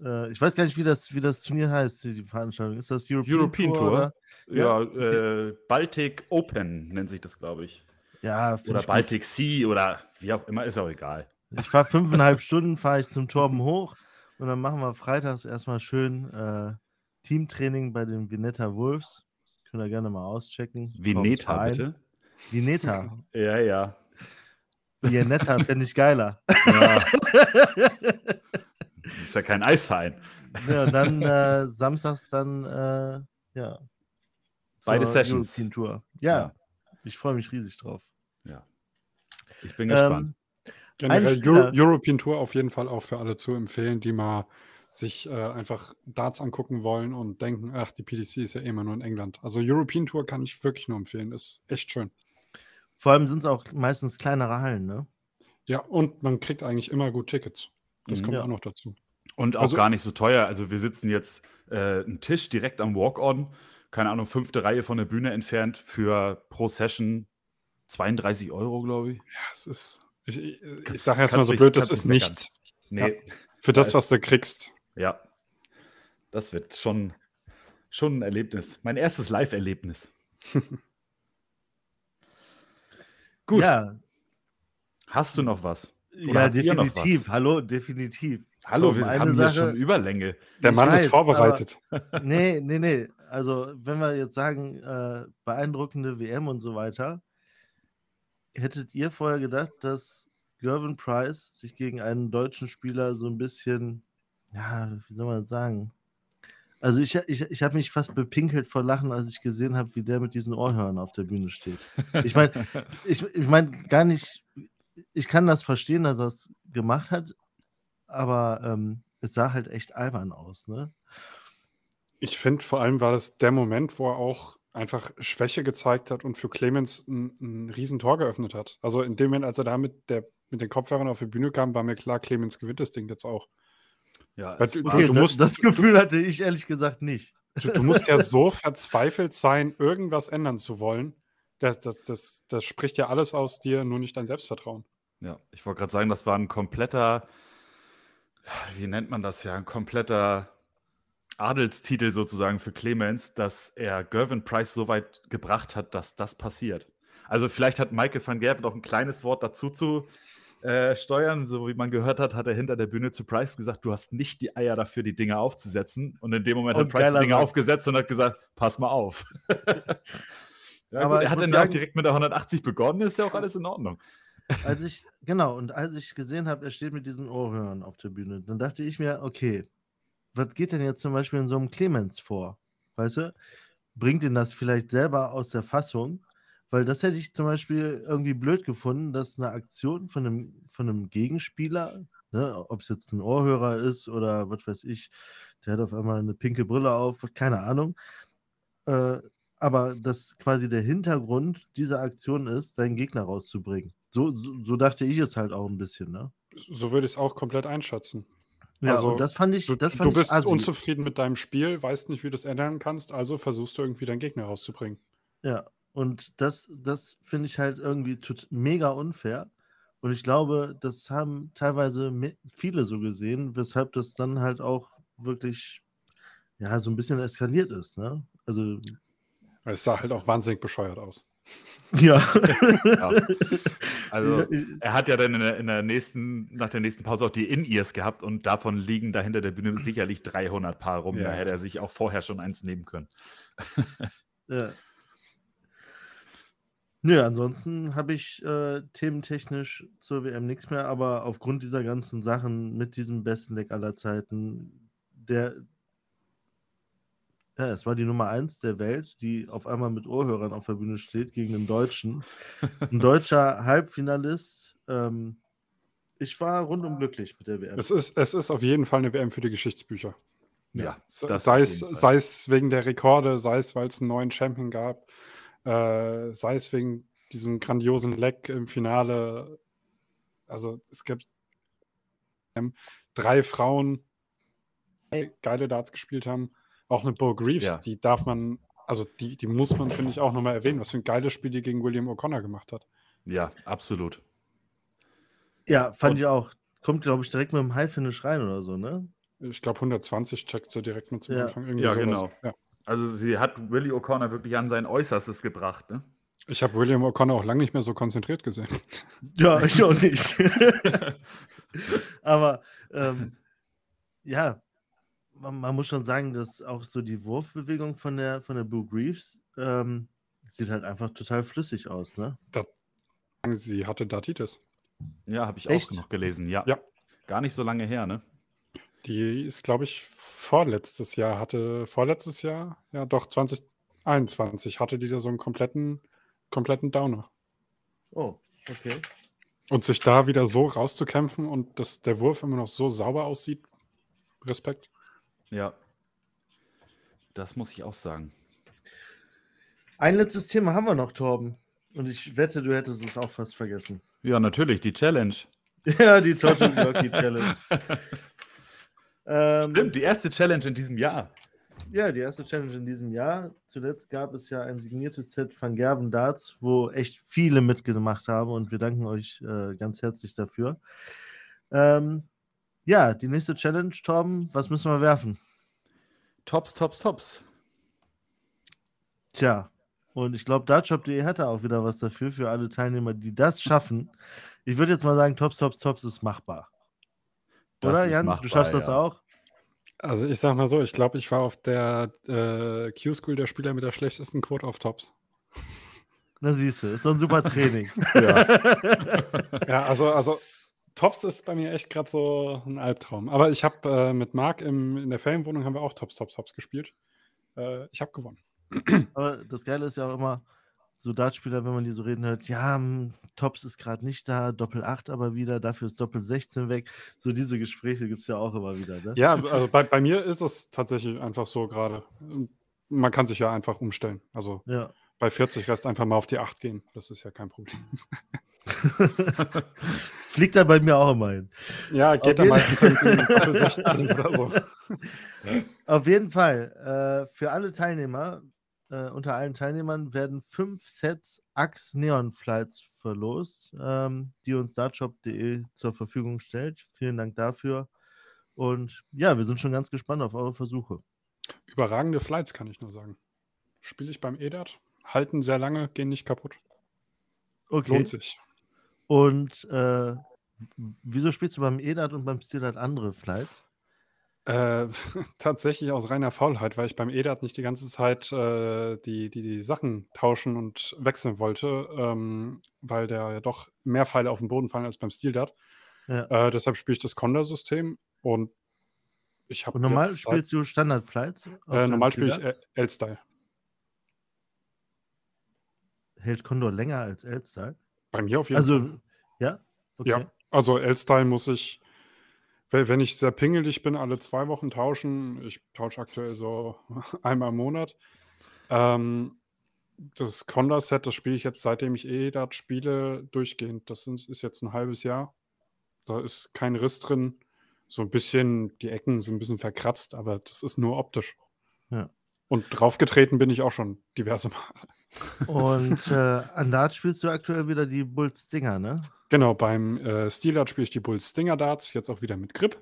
S1: Äh, ich weiß gar nicht, wie das, wie das Turnier heißt, die Veranstaltung. Ist das European, European Tour? Tour?
S2: Ja, ja äh, Baltic Open nennt sich das, glaube ich.
S1: Ja,
S2: Oder. Baltic Sea oder wie auch immer, ist auch egal.
S1: Ich fahre fünfeinhalb Stunden, fahre ich zum Torben hoch und dann machen wir freitags erstmal schön äh, Teamtraining bei den Vinetta Wolves. Könnt ihr gerne mal auschecken.
S2: Vineta, bitte.
S1: Vineta.
S2: Ja, ja.
S1: Viennetta fände ich geiler.
S2: ja. Das ist ja kein Eisverein.
S1: Ja, dann äh, samstags dann, äh, ja.
S2: Beide Sessions.
S1: European Tour. Ja,
S2: Ja.
S1: ich freue mich riesig drauf.
S2: Ja. Ich bin gespannt.
S1: Ähm,
S3: Generell Euro European Tour auf jeden Fall auch für alle zu empfehlen, die mal sich äh, einfach Darts angucken wollen und denken, ach, die PDC ist ja immer nur in England. Also European Tour kann ich wirklich nur empfehlen. Ist echt schön.
S1: Vor allem sind es auch meistens kleinere Hallen, ne?
S3: Ja, und man kriegt eigentlich immer gut Tickets. Das
S2: Mhm.
S3: kommt
S1: Ja.
S3: auch noch dazu.
S2: Und auch
S3: Also-
S2: gar nicht so teuer. Also wir sitzen jetzt äh, einen Tisch direkt am Walk-On, keine Ahnung, fünfte Reihe von der Bühne entfernt für pro Session 32 Euro, glaube ich.
S3: Ja, es ist. Ich, ich, ich sage jetzt mal so blöd, das ist nichts.
S2: Nee,
S3: Für das, was du kriegst.
S2: ja. Das wird schon, schon ein Erlebnis. Mein erstes Live-Erlebnis. Gut.
S1: Ja,
S2: Hast du noch was? Oder
S1: ja definitiv.
S2: was?
S1: Hallo, definitiv.
S2: Hallo,
S1: Tom,
S2: wir
S1: eine
S2: haben hier
S1: Sache-
S2: schon Überlänge.
S3: Der
S1: Ich
S3: Mann
S1: weiß,
S3: ist vorbereitet.
S1: Nee, nee, nee. Also, wenn wir jetzt sagen, äh, beeindruckende WM und so weiter, hättet ihr vorher gedacht, dass Gervin Price sich gegen einen deutschen Spieler so ein bisschen, ja, wie soll man das sagen? Also ich, ich, ich habe mich fast bepinkelt vor Lachen, als ich gesehen habe, wie der mit diesen Ohrhörern auf der Bühne steht. Ich meine, ich, ich meine gar nicht, ich kann das verstehen, dass er es gemacht hat, aber ähm, es sah halt echt albern aus, ne?
S3: Ich finde, vor allem war das der Moment, wo er auch einfach Schwäche gezeigt hat und für Clemens ein, ein Riesentor geöffnet hat. Also in dem Moment, als er da mit, der, mit den Kopfhörern auf die Bühne kam, war mir klar, Clemens gewinnt das Ding jetzt auch.
S2: Ja, war-
S1: Okay,
S3: du
S1: das,
S3: musst-
S1: das Gefühl hatte ich ehrlich gesagt nicht.
S3: Du, du musst ja so verzweifelt sein, irgendwas ändern zu wollen. Das, das, das, das spricht ja alles aus dir, nur nicht dein Selbstvertrauen.
S2: Ja, ich wollte gerade sagen, das war ein kompletter, wie nennt man das ja, ein kompletter Adelstitel sozusagen für Clemens, dass er Gervin Price so weit gebracht hat, dass das passiert. Also vielleicht hat Michael van Gerven noch ein kleines Wort dazu zu äh, steuern. So wie man gehört hat, hat er hinter der Bühne zu Price gesagt, du hast nicht die Eier dafür, die Dinge aufzusetzen. Und in dem Moment
S1: Und
S2: hat Price die Dinge aufgesetzt und hat gesagt, pass mal auf. ja,
S1: Aber
S2: gut, er hat dann ja auch direkt mit der 180 begonnen, ist ja auch alles in Ordnung.
S1: Als ich, genau, und als ich gesehen habe, er steht mit diesen Ohrhörern auf der Bühne, dann dachte ich mir, okay, was geht denn jetzt zum Beispiel in so einem Clemens vor? Weißt du? Bringt ihn das vielleicht selber aus der Fassung? Weil das hätte ich zum Beispiel irgendwie blöd gefunden, dass eine Aktion von einem, von einem Gegenspieler, ne, ob es jetzt ein Ohrhörer ist oder was weiß ich, der hat auf einmal eine pinke Brille auf, keine Ahnung. Äh, aber dass quasi der Hintergrund dieser Aktion ist, seinen Gegner rauszubringen. So, so, so dachte ich es halt auch ein bisschen, ne?
S3: So würde ich es auch komplett einschätzen.
S1: Ja,
S3: Also,
S1: das fand ich,
S3: Du,
S1: das
S3: du
S1: fand
S3: bist
S1: ich
S3: unzufrieden mit deinem Spiel, weißt nicht, wie du es ändern kannst, also versuchst du irgendwie deinen Gegner rauszubringen.
S1: Ja, und das, das finde ich halt irgendwie mega unfair. Und ich glaube, das haben teilweise viele so gesehen, weshalb das dann halt auch wirklich, ja, so ein bisschen eskaliert ist, ne? Also,
S3: Es sah halt auch wahnsinnig bescheuert aus.
S1: ja.
S2: Ja. Also, er hat ja dann in der, in der nächsten, nach der nächsten Pause auch die In-Ears gehabt und davon liegen da hinter der Bühne sicherlich 300 Paar rum.
S3: Ja.
S2: Da hätte er sich auch vorher schon eins nehmen können.
S1: Ja. Nö, ansonsten habe ich äh, thementechnisch zur WM nichts mehr, aber aufgrund dieser ganzen Sachen mit diesem besten Deck aller Zeiten, der, ja, es war die Nummer eins der Welt, die auf einmal mit Ohrhörern auf der Bühne steht gegen einen Deutschen. Ein deutscher Halbfinalist. Ähm, ich war rundum glücklich mit der WM.
S3: Es ist, es ist auf jeden Fall eine WM für die Geschichtsbücher.
S2: Ja, das
S3: sei, es, sei es wegen der Rekorde, sei es, weil es einen neuen Champion gab, äh, sei es wegen diesem grandiosen Leck im Finale. Also es gibt ähm, drei Frauen, die geile Darts gespielt haben. Auch eine Bo Greaves,
S2: Ja.
S3: die darf man, also die, die muss man, finde ich, auch nochmal erwähnen, was für ein geiles Spiel die gegen William O'Connor gemacht hat.
S2: Ja, absolut.
S1: ja, fand
S2: Und-
S1: ich auch. Kommt, glaube ich, direkt mit dem High-Finish rein oder so, ne?
S3: Ich glaube, 120 checkt sie direkt mit zum
S1: Ja.
S3: Anfang. Irgendwie
S2: Ja,
S3: sowas.
S2: genau.
S3: Ja.
S2: Also sie hat Willie O'Connor wirklich an sein Äußerstes gebracht. Ne?
S3: Ich habe William O'Connor auch lange nicht mehr so konzentriert gesehen.
S1: Ja, ich auch nicht. Aber ähm, ja, man, man, muss schon sagen, dass auch so die Wurfbewegung von der, von der Blue Greaves ähm, sieht halt einfach total flüssig aus, ne?
S3: Da, sie hatte Datitis.
S2: Ja, habe ich Echt? auch noch gelesen, ja.
S3: ja.
S2: Gar nicht so lange her, ne?
S3: Die ist, glaube ich, vorletztes Jahr hatte, vorletztes Jahr, ja doch, 2021 hatte die da so einen kompletten, kompletten Downer.
S1: Oh, okay.
S3: Und sich da wieder so rauszukämpfen und dass der Wurf immer noch so sauber aussieht, Respekt.
S2: Ja. Das muss ich auch sagen.
S1: Ein letztes Thema haben wir noch, Torben. Und ich wette, du hättest es auch fast vergessen.
S2: Ja, natürlich, die Challenge.
S1: ja, die Total Jockey Challenge.
S2: ähm, Stimmt, die erste Challenge in diesem Jahr.
S1: Ja, die erste Challenge in diesem Jahr. Zuletzt gab es ja ein signiertes Set von Gerben Darts, wo echt viele mitgemacht haben und wir danken euch äh, ganz herzlich dafür. Ähm, ja, die nächste Challenge, Torben, was müssen wir werfen?
S2: Tops, Tops, Tops.
S1: Tja, und ich glaube, Dartshop.de hatte auch wieder was dafür, für alle Teilnehmer, die das schaffen. Ich würde jetzt mal sagen, Tops, Tops, Tops ist machbar. Das Oder, Jan? Machbar, du schaffst ja. das auch?
S3: Also ich sag mal so, ich glaube, ich war auf der äh, Q-School der Spieler mit der schlechtesten Quote auf Tops.
S1: Na siehst du, ist so ein super Training.
S3: ja. ja, also, also Tops ist bei mir echt gerade so ein Albtraum. Aber ich habe äh, mit Marc im, in der Ferienwohnung haben wir auch Tops, Tops, Tops gespielt. Äh, ich habe gewonnen.
S1: Aber das Geile ist ja auch immer, so Dartspieler, wenn man die so reden hört, ja, hm, Tops ist gerade nicht da, Doppel 8 aber wieder, dafür ist Doppel 16 weg. So diese Gespräche gibt es ja auch immer wieder. Ne?
S3: Ja, also bei, bei mir ist es tatsächlich einfach so gerade. Man kann sich ja einfach umstellen. Also
S1: ja.
S3: bei 40 lässt einfach mal auf die 8 gehen. Das ist ja kein Problem.
S1: Fliegt da bei mir auch immer hin.
S3: Ja, geht da meistens Doppel 16 oder so.
S1: Auf jeden Fall, äh, für alle Teilnehmer äh, unter allen Teilnehmern werden fünf Sets Axe Neon Flights verlost, ähm, die uns dartshop.de zur Verfügung stellt. Vielen Dank dafür. Und ja, wir sind schon ganz gespannt auf eure Versuche.
S3: Überragende Flights, kann ich nur sagen. Spiele ich beim EDAT, halten sehr lange, gehen nicht kaputt.
S1: Okay.
S3: Lohnt sich.
S1: Und äh, wieso spielst du beim EDAT und beim Steelart andere Flights?
S3: Äh, tatsächlich aus reiner Faulheit, weil ich beim EDAT nicht die ganze Zeit äh, die, die, die Sachen tauschen und wechseln wollte, ähm, weil der ja doch mehr Pfeile auf den Boden fallen als beim SteelDart. Ja. Äh, deshalb spiele ich das Condor-System und ich habe.
S1: Normal spielst du Standard-Flights?
S3: Äh, normal spiele ich L-Style.
S1: Hält Condor länger als L-Style?
S3: Bei mir auf jeden
S1: also,
S3: Fall.
S1: Also, ja?
S3: Okay. Ja, also L-Style muss ich wenn ich sehr pingelig bin, alle zwei Wochen tauschen. Ich tausche aktuell so einmal im Monat. Ähm, das Conda-Set, das spiele ich jetzt, seitdem ich eh dort spiele, durchgehend. Das ist jetzt ein halbes Jahr. Da ist kein Riss drin. So ein bisschen, die Ecken sind ein bisschen verkratzt, aber das ist nur optisch.
S1: Ja.
S3: Und draufgetreten bin ich auch schon diverse Mal.
S1: Und äh, an Dart spielst du aktuell wieder die Bulls Dinger, ne?
S3: Genau, beim äh, Steel Dart spiele ich die Bulls Stinger Darts, jetzt auch wieder mit Grip.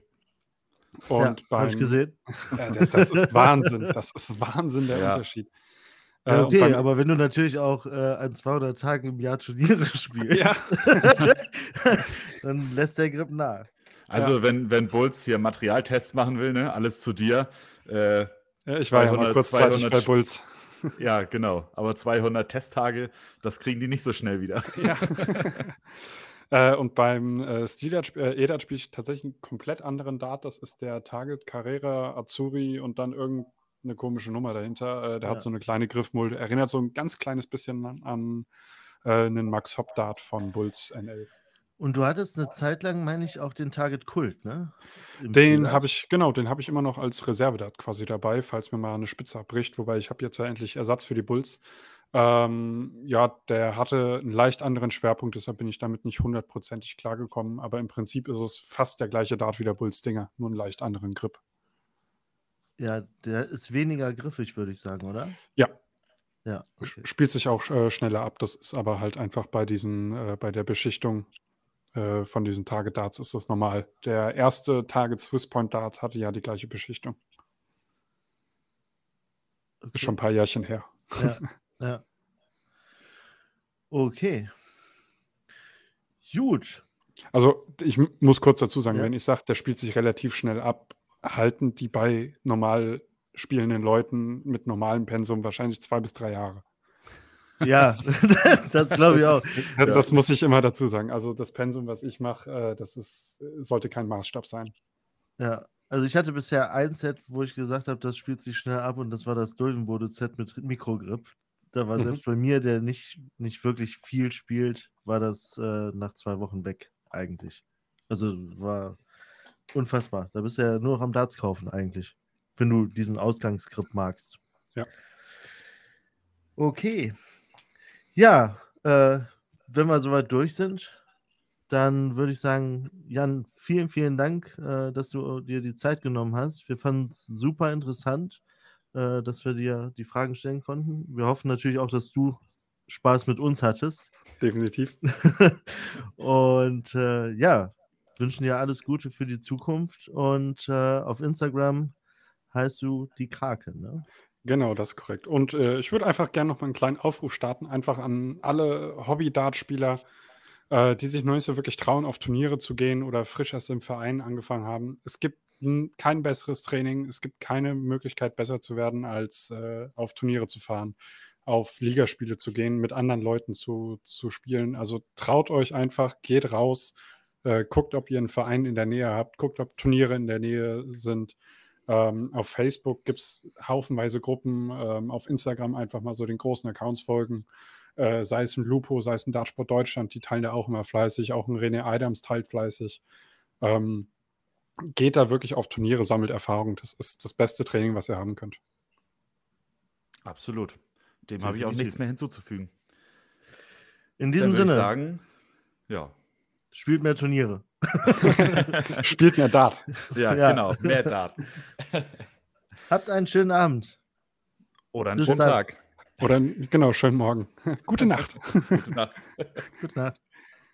S1: Und ja, habe ich gesehen.
S3: Äh, das ist Wahnsinn. Das ist Wahnsinn der ja. Unterschied.
S1: Ja, äh, okay, beim, aber wenn du natürlich auch äh, an 200 Tagen im Jahr Turniere spielst,
S3: ja.
S1: dann lässt der Grip nach.
S2: Also, ja. wenn, wenn Bulls hier Materialtests machen will, ne, alles zu dir. Äh,
S3: ich war 200, ja mal kurzzeitig bei Bulls.
S2: Ja, genau. Aber 200 Testtage, das kriegen die nicht so schnell wieder.
S3: Ja. Äh, und beim äh, äh, EDAT spiele ich tatsächlich einen komplett anderen Dart. Das ist der Target Carrera Azuri und dann irgendeine komische Nummer dahinter. Äh, der ja. hat so eine kleine Griffmulde. Erinnert so ein ganz kleines bisschen an, an äh, einen Max Hop Dart von Bulls NL.
S1: Und du hattest eine Zeit lang, meine ich, auch den Target Kult, ne?
S3: Im den habe ich, genau, den habe ich immer noch als Reservedart quasi dabei, falls mir mal eine Spitze abbricht. Wobei ich habe jetzt ja endlich Ersatz für die Bulls. Ähm, ja, der hatte einen leicht anderen Schwerpunkt, deshalb bin ich damit nicht hundertprozentig klargekommen. Aber im Prinzip ist es fast der gleiche Dart wie der Bulls Dinger, nur einen leicht anderen Grip.
S1: Ja, der ist weniger griffig, würde ich sagen, oder?
S3: Ja.
S1: Ja. Okay.
S3: Spielt sich auch äh, schneller ab. Das ist aber halt einfach bei diesen, äh, bei der Beschichtung äh, von diesen Target Darts ist das normal. Der erste Target Swiss Point Dart hatte ja die gleiche Beschichtung. Okay. Ist schon ein paar Jährchen her.
S1: Ja. Ja. Okay. Gut.
S3: Also ich muss kurz dazu sagen,
S1: Ja.
S3: wenn ich sage, der spielt sich relativ schnell ab, halten die bei normal spielenden Leuten mit normalem Pensum wahrscheinlich zwei bis drei Jahre.
S1: Ja, das glaube ich auch.
S3: Ja. Das muss ich immer dazu sagen. Also das Pensum, was ich mache, äh, das ist, sollte kein Maßstab sein.
S1: Ja. Also ich hatte bisher ein Set, wo ich gesagt habe, das spielt sich schnell ab und das war das Doldenbode-Set mit Mikrogrip. Da war
S3: Mhm.
S1: selbst bei mir, der nicht, nicht wirklich viel spielt, war das äh, nach zwei Wochen weg, eigentlich. Also war unfassbar. Da bist du ja nur noch am Darts kaufen, eigentlich. Wenn du diesen Ausgangsgrip magst.
S3: Ja.
S1: Okay. Ja, äh, wenn wir soweit durch sind, dann würde ich sagen, Jan, vielen, vielen Dank, äh, dass du dir die Zeit genommen hast. Wir fanden es super interessant, äh, dass wir dir die Fragen stellen konnten. Wir hoffen natürlich auch, dass du Spaß mit uns hattest.
S3: Definitiv.
S1: und äh, ja, wünschen dir alles Gute für die Zukunft. Und äh, auf Instagram heißt du die Krake, ne?
S3: Genau, das ist korrekt. Und äh, ich würde einfach gerne noch mal einen kleinen Aufruf starten, einfach an alle Hobby-Dart-Spieler, äh, die sich noch nicht so wirklich trauen, auf Turniere zu gehen oder frisch erst im Verein angefangen haben. Es gibt kein besseres Training, es gibt keine Möglichkeit, besser zu werden, als äh, auf Turniere zu fahren, auf Ligaspiele zu gehen, mit anderen Leuten zu, zu spielen. Also traut euch einfach, geht raus, äh, guckt, ob ihr einen Verein in der Nähe habt, guckt, ob Turniere in der Nähe sind. Ähm, auf Facebook gibt es haufenweise Gruppen, ähm, auf Instagram einfach mal so den großen Accounts folgen. Äh, sei es ein Lupo, sei es ein Dartsport Deutschland, die teilen da auch immer fleißig, auch ein René Adams teilt fleißig. Ähm, geht da wirklich auf Turniere, sammelt Erfahrung. Das ist das beste Training, was ihr haben könnt.
S2: Absolut. Dem habe ich auch nichts mehr hinzuzufügen.
S1: In diesem
S2: würde ich
S1: Sinne,
S2: sagen, ja.
S1: spielt mehr Turniere.
S3: Spielt mehr Dart.
S2: Ja,
S1: Ja.
S2: genau. Mehr Daten.
S1: Habt einen schönen Abend.
S2: Oder einen
S1: Bis
S2: schönen
S1: dann.
S2: Tag.
S3: Oder genau, schönen Morgen. Gute Nacht.
S2: Gute Nacht.
S1: Gute Nacht.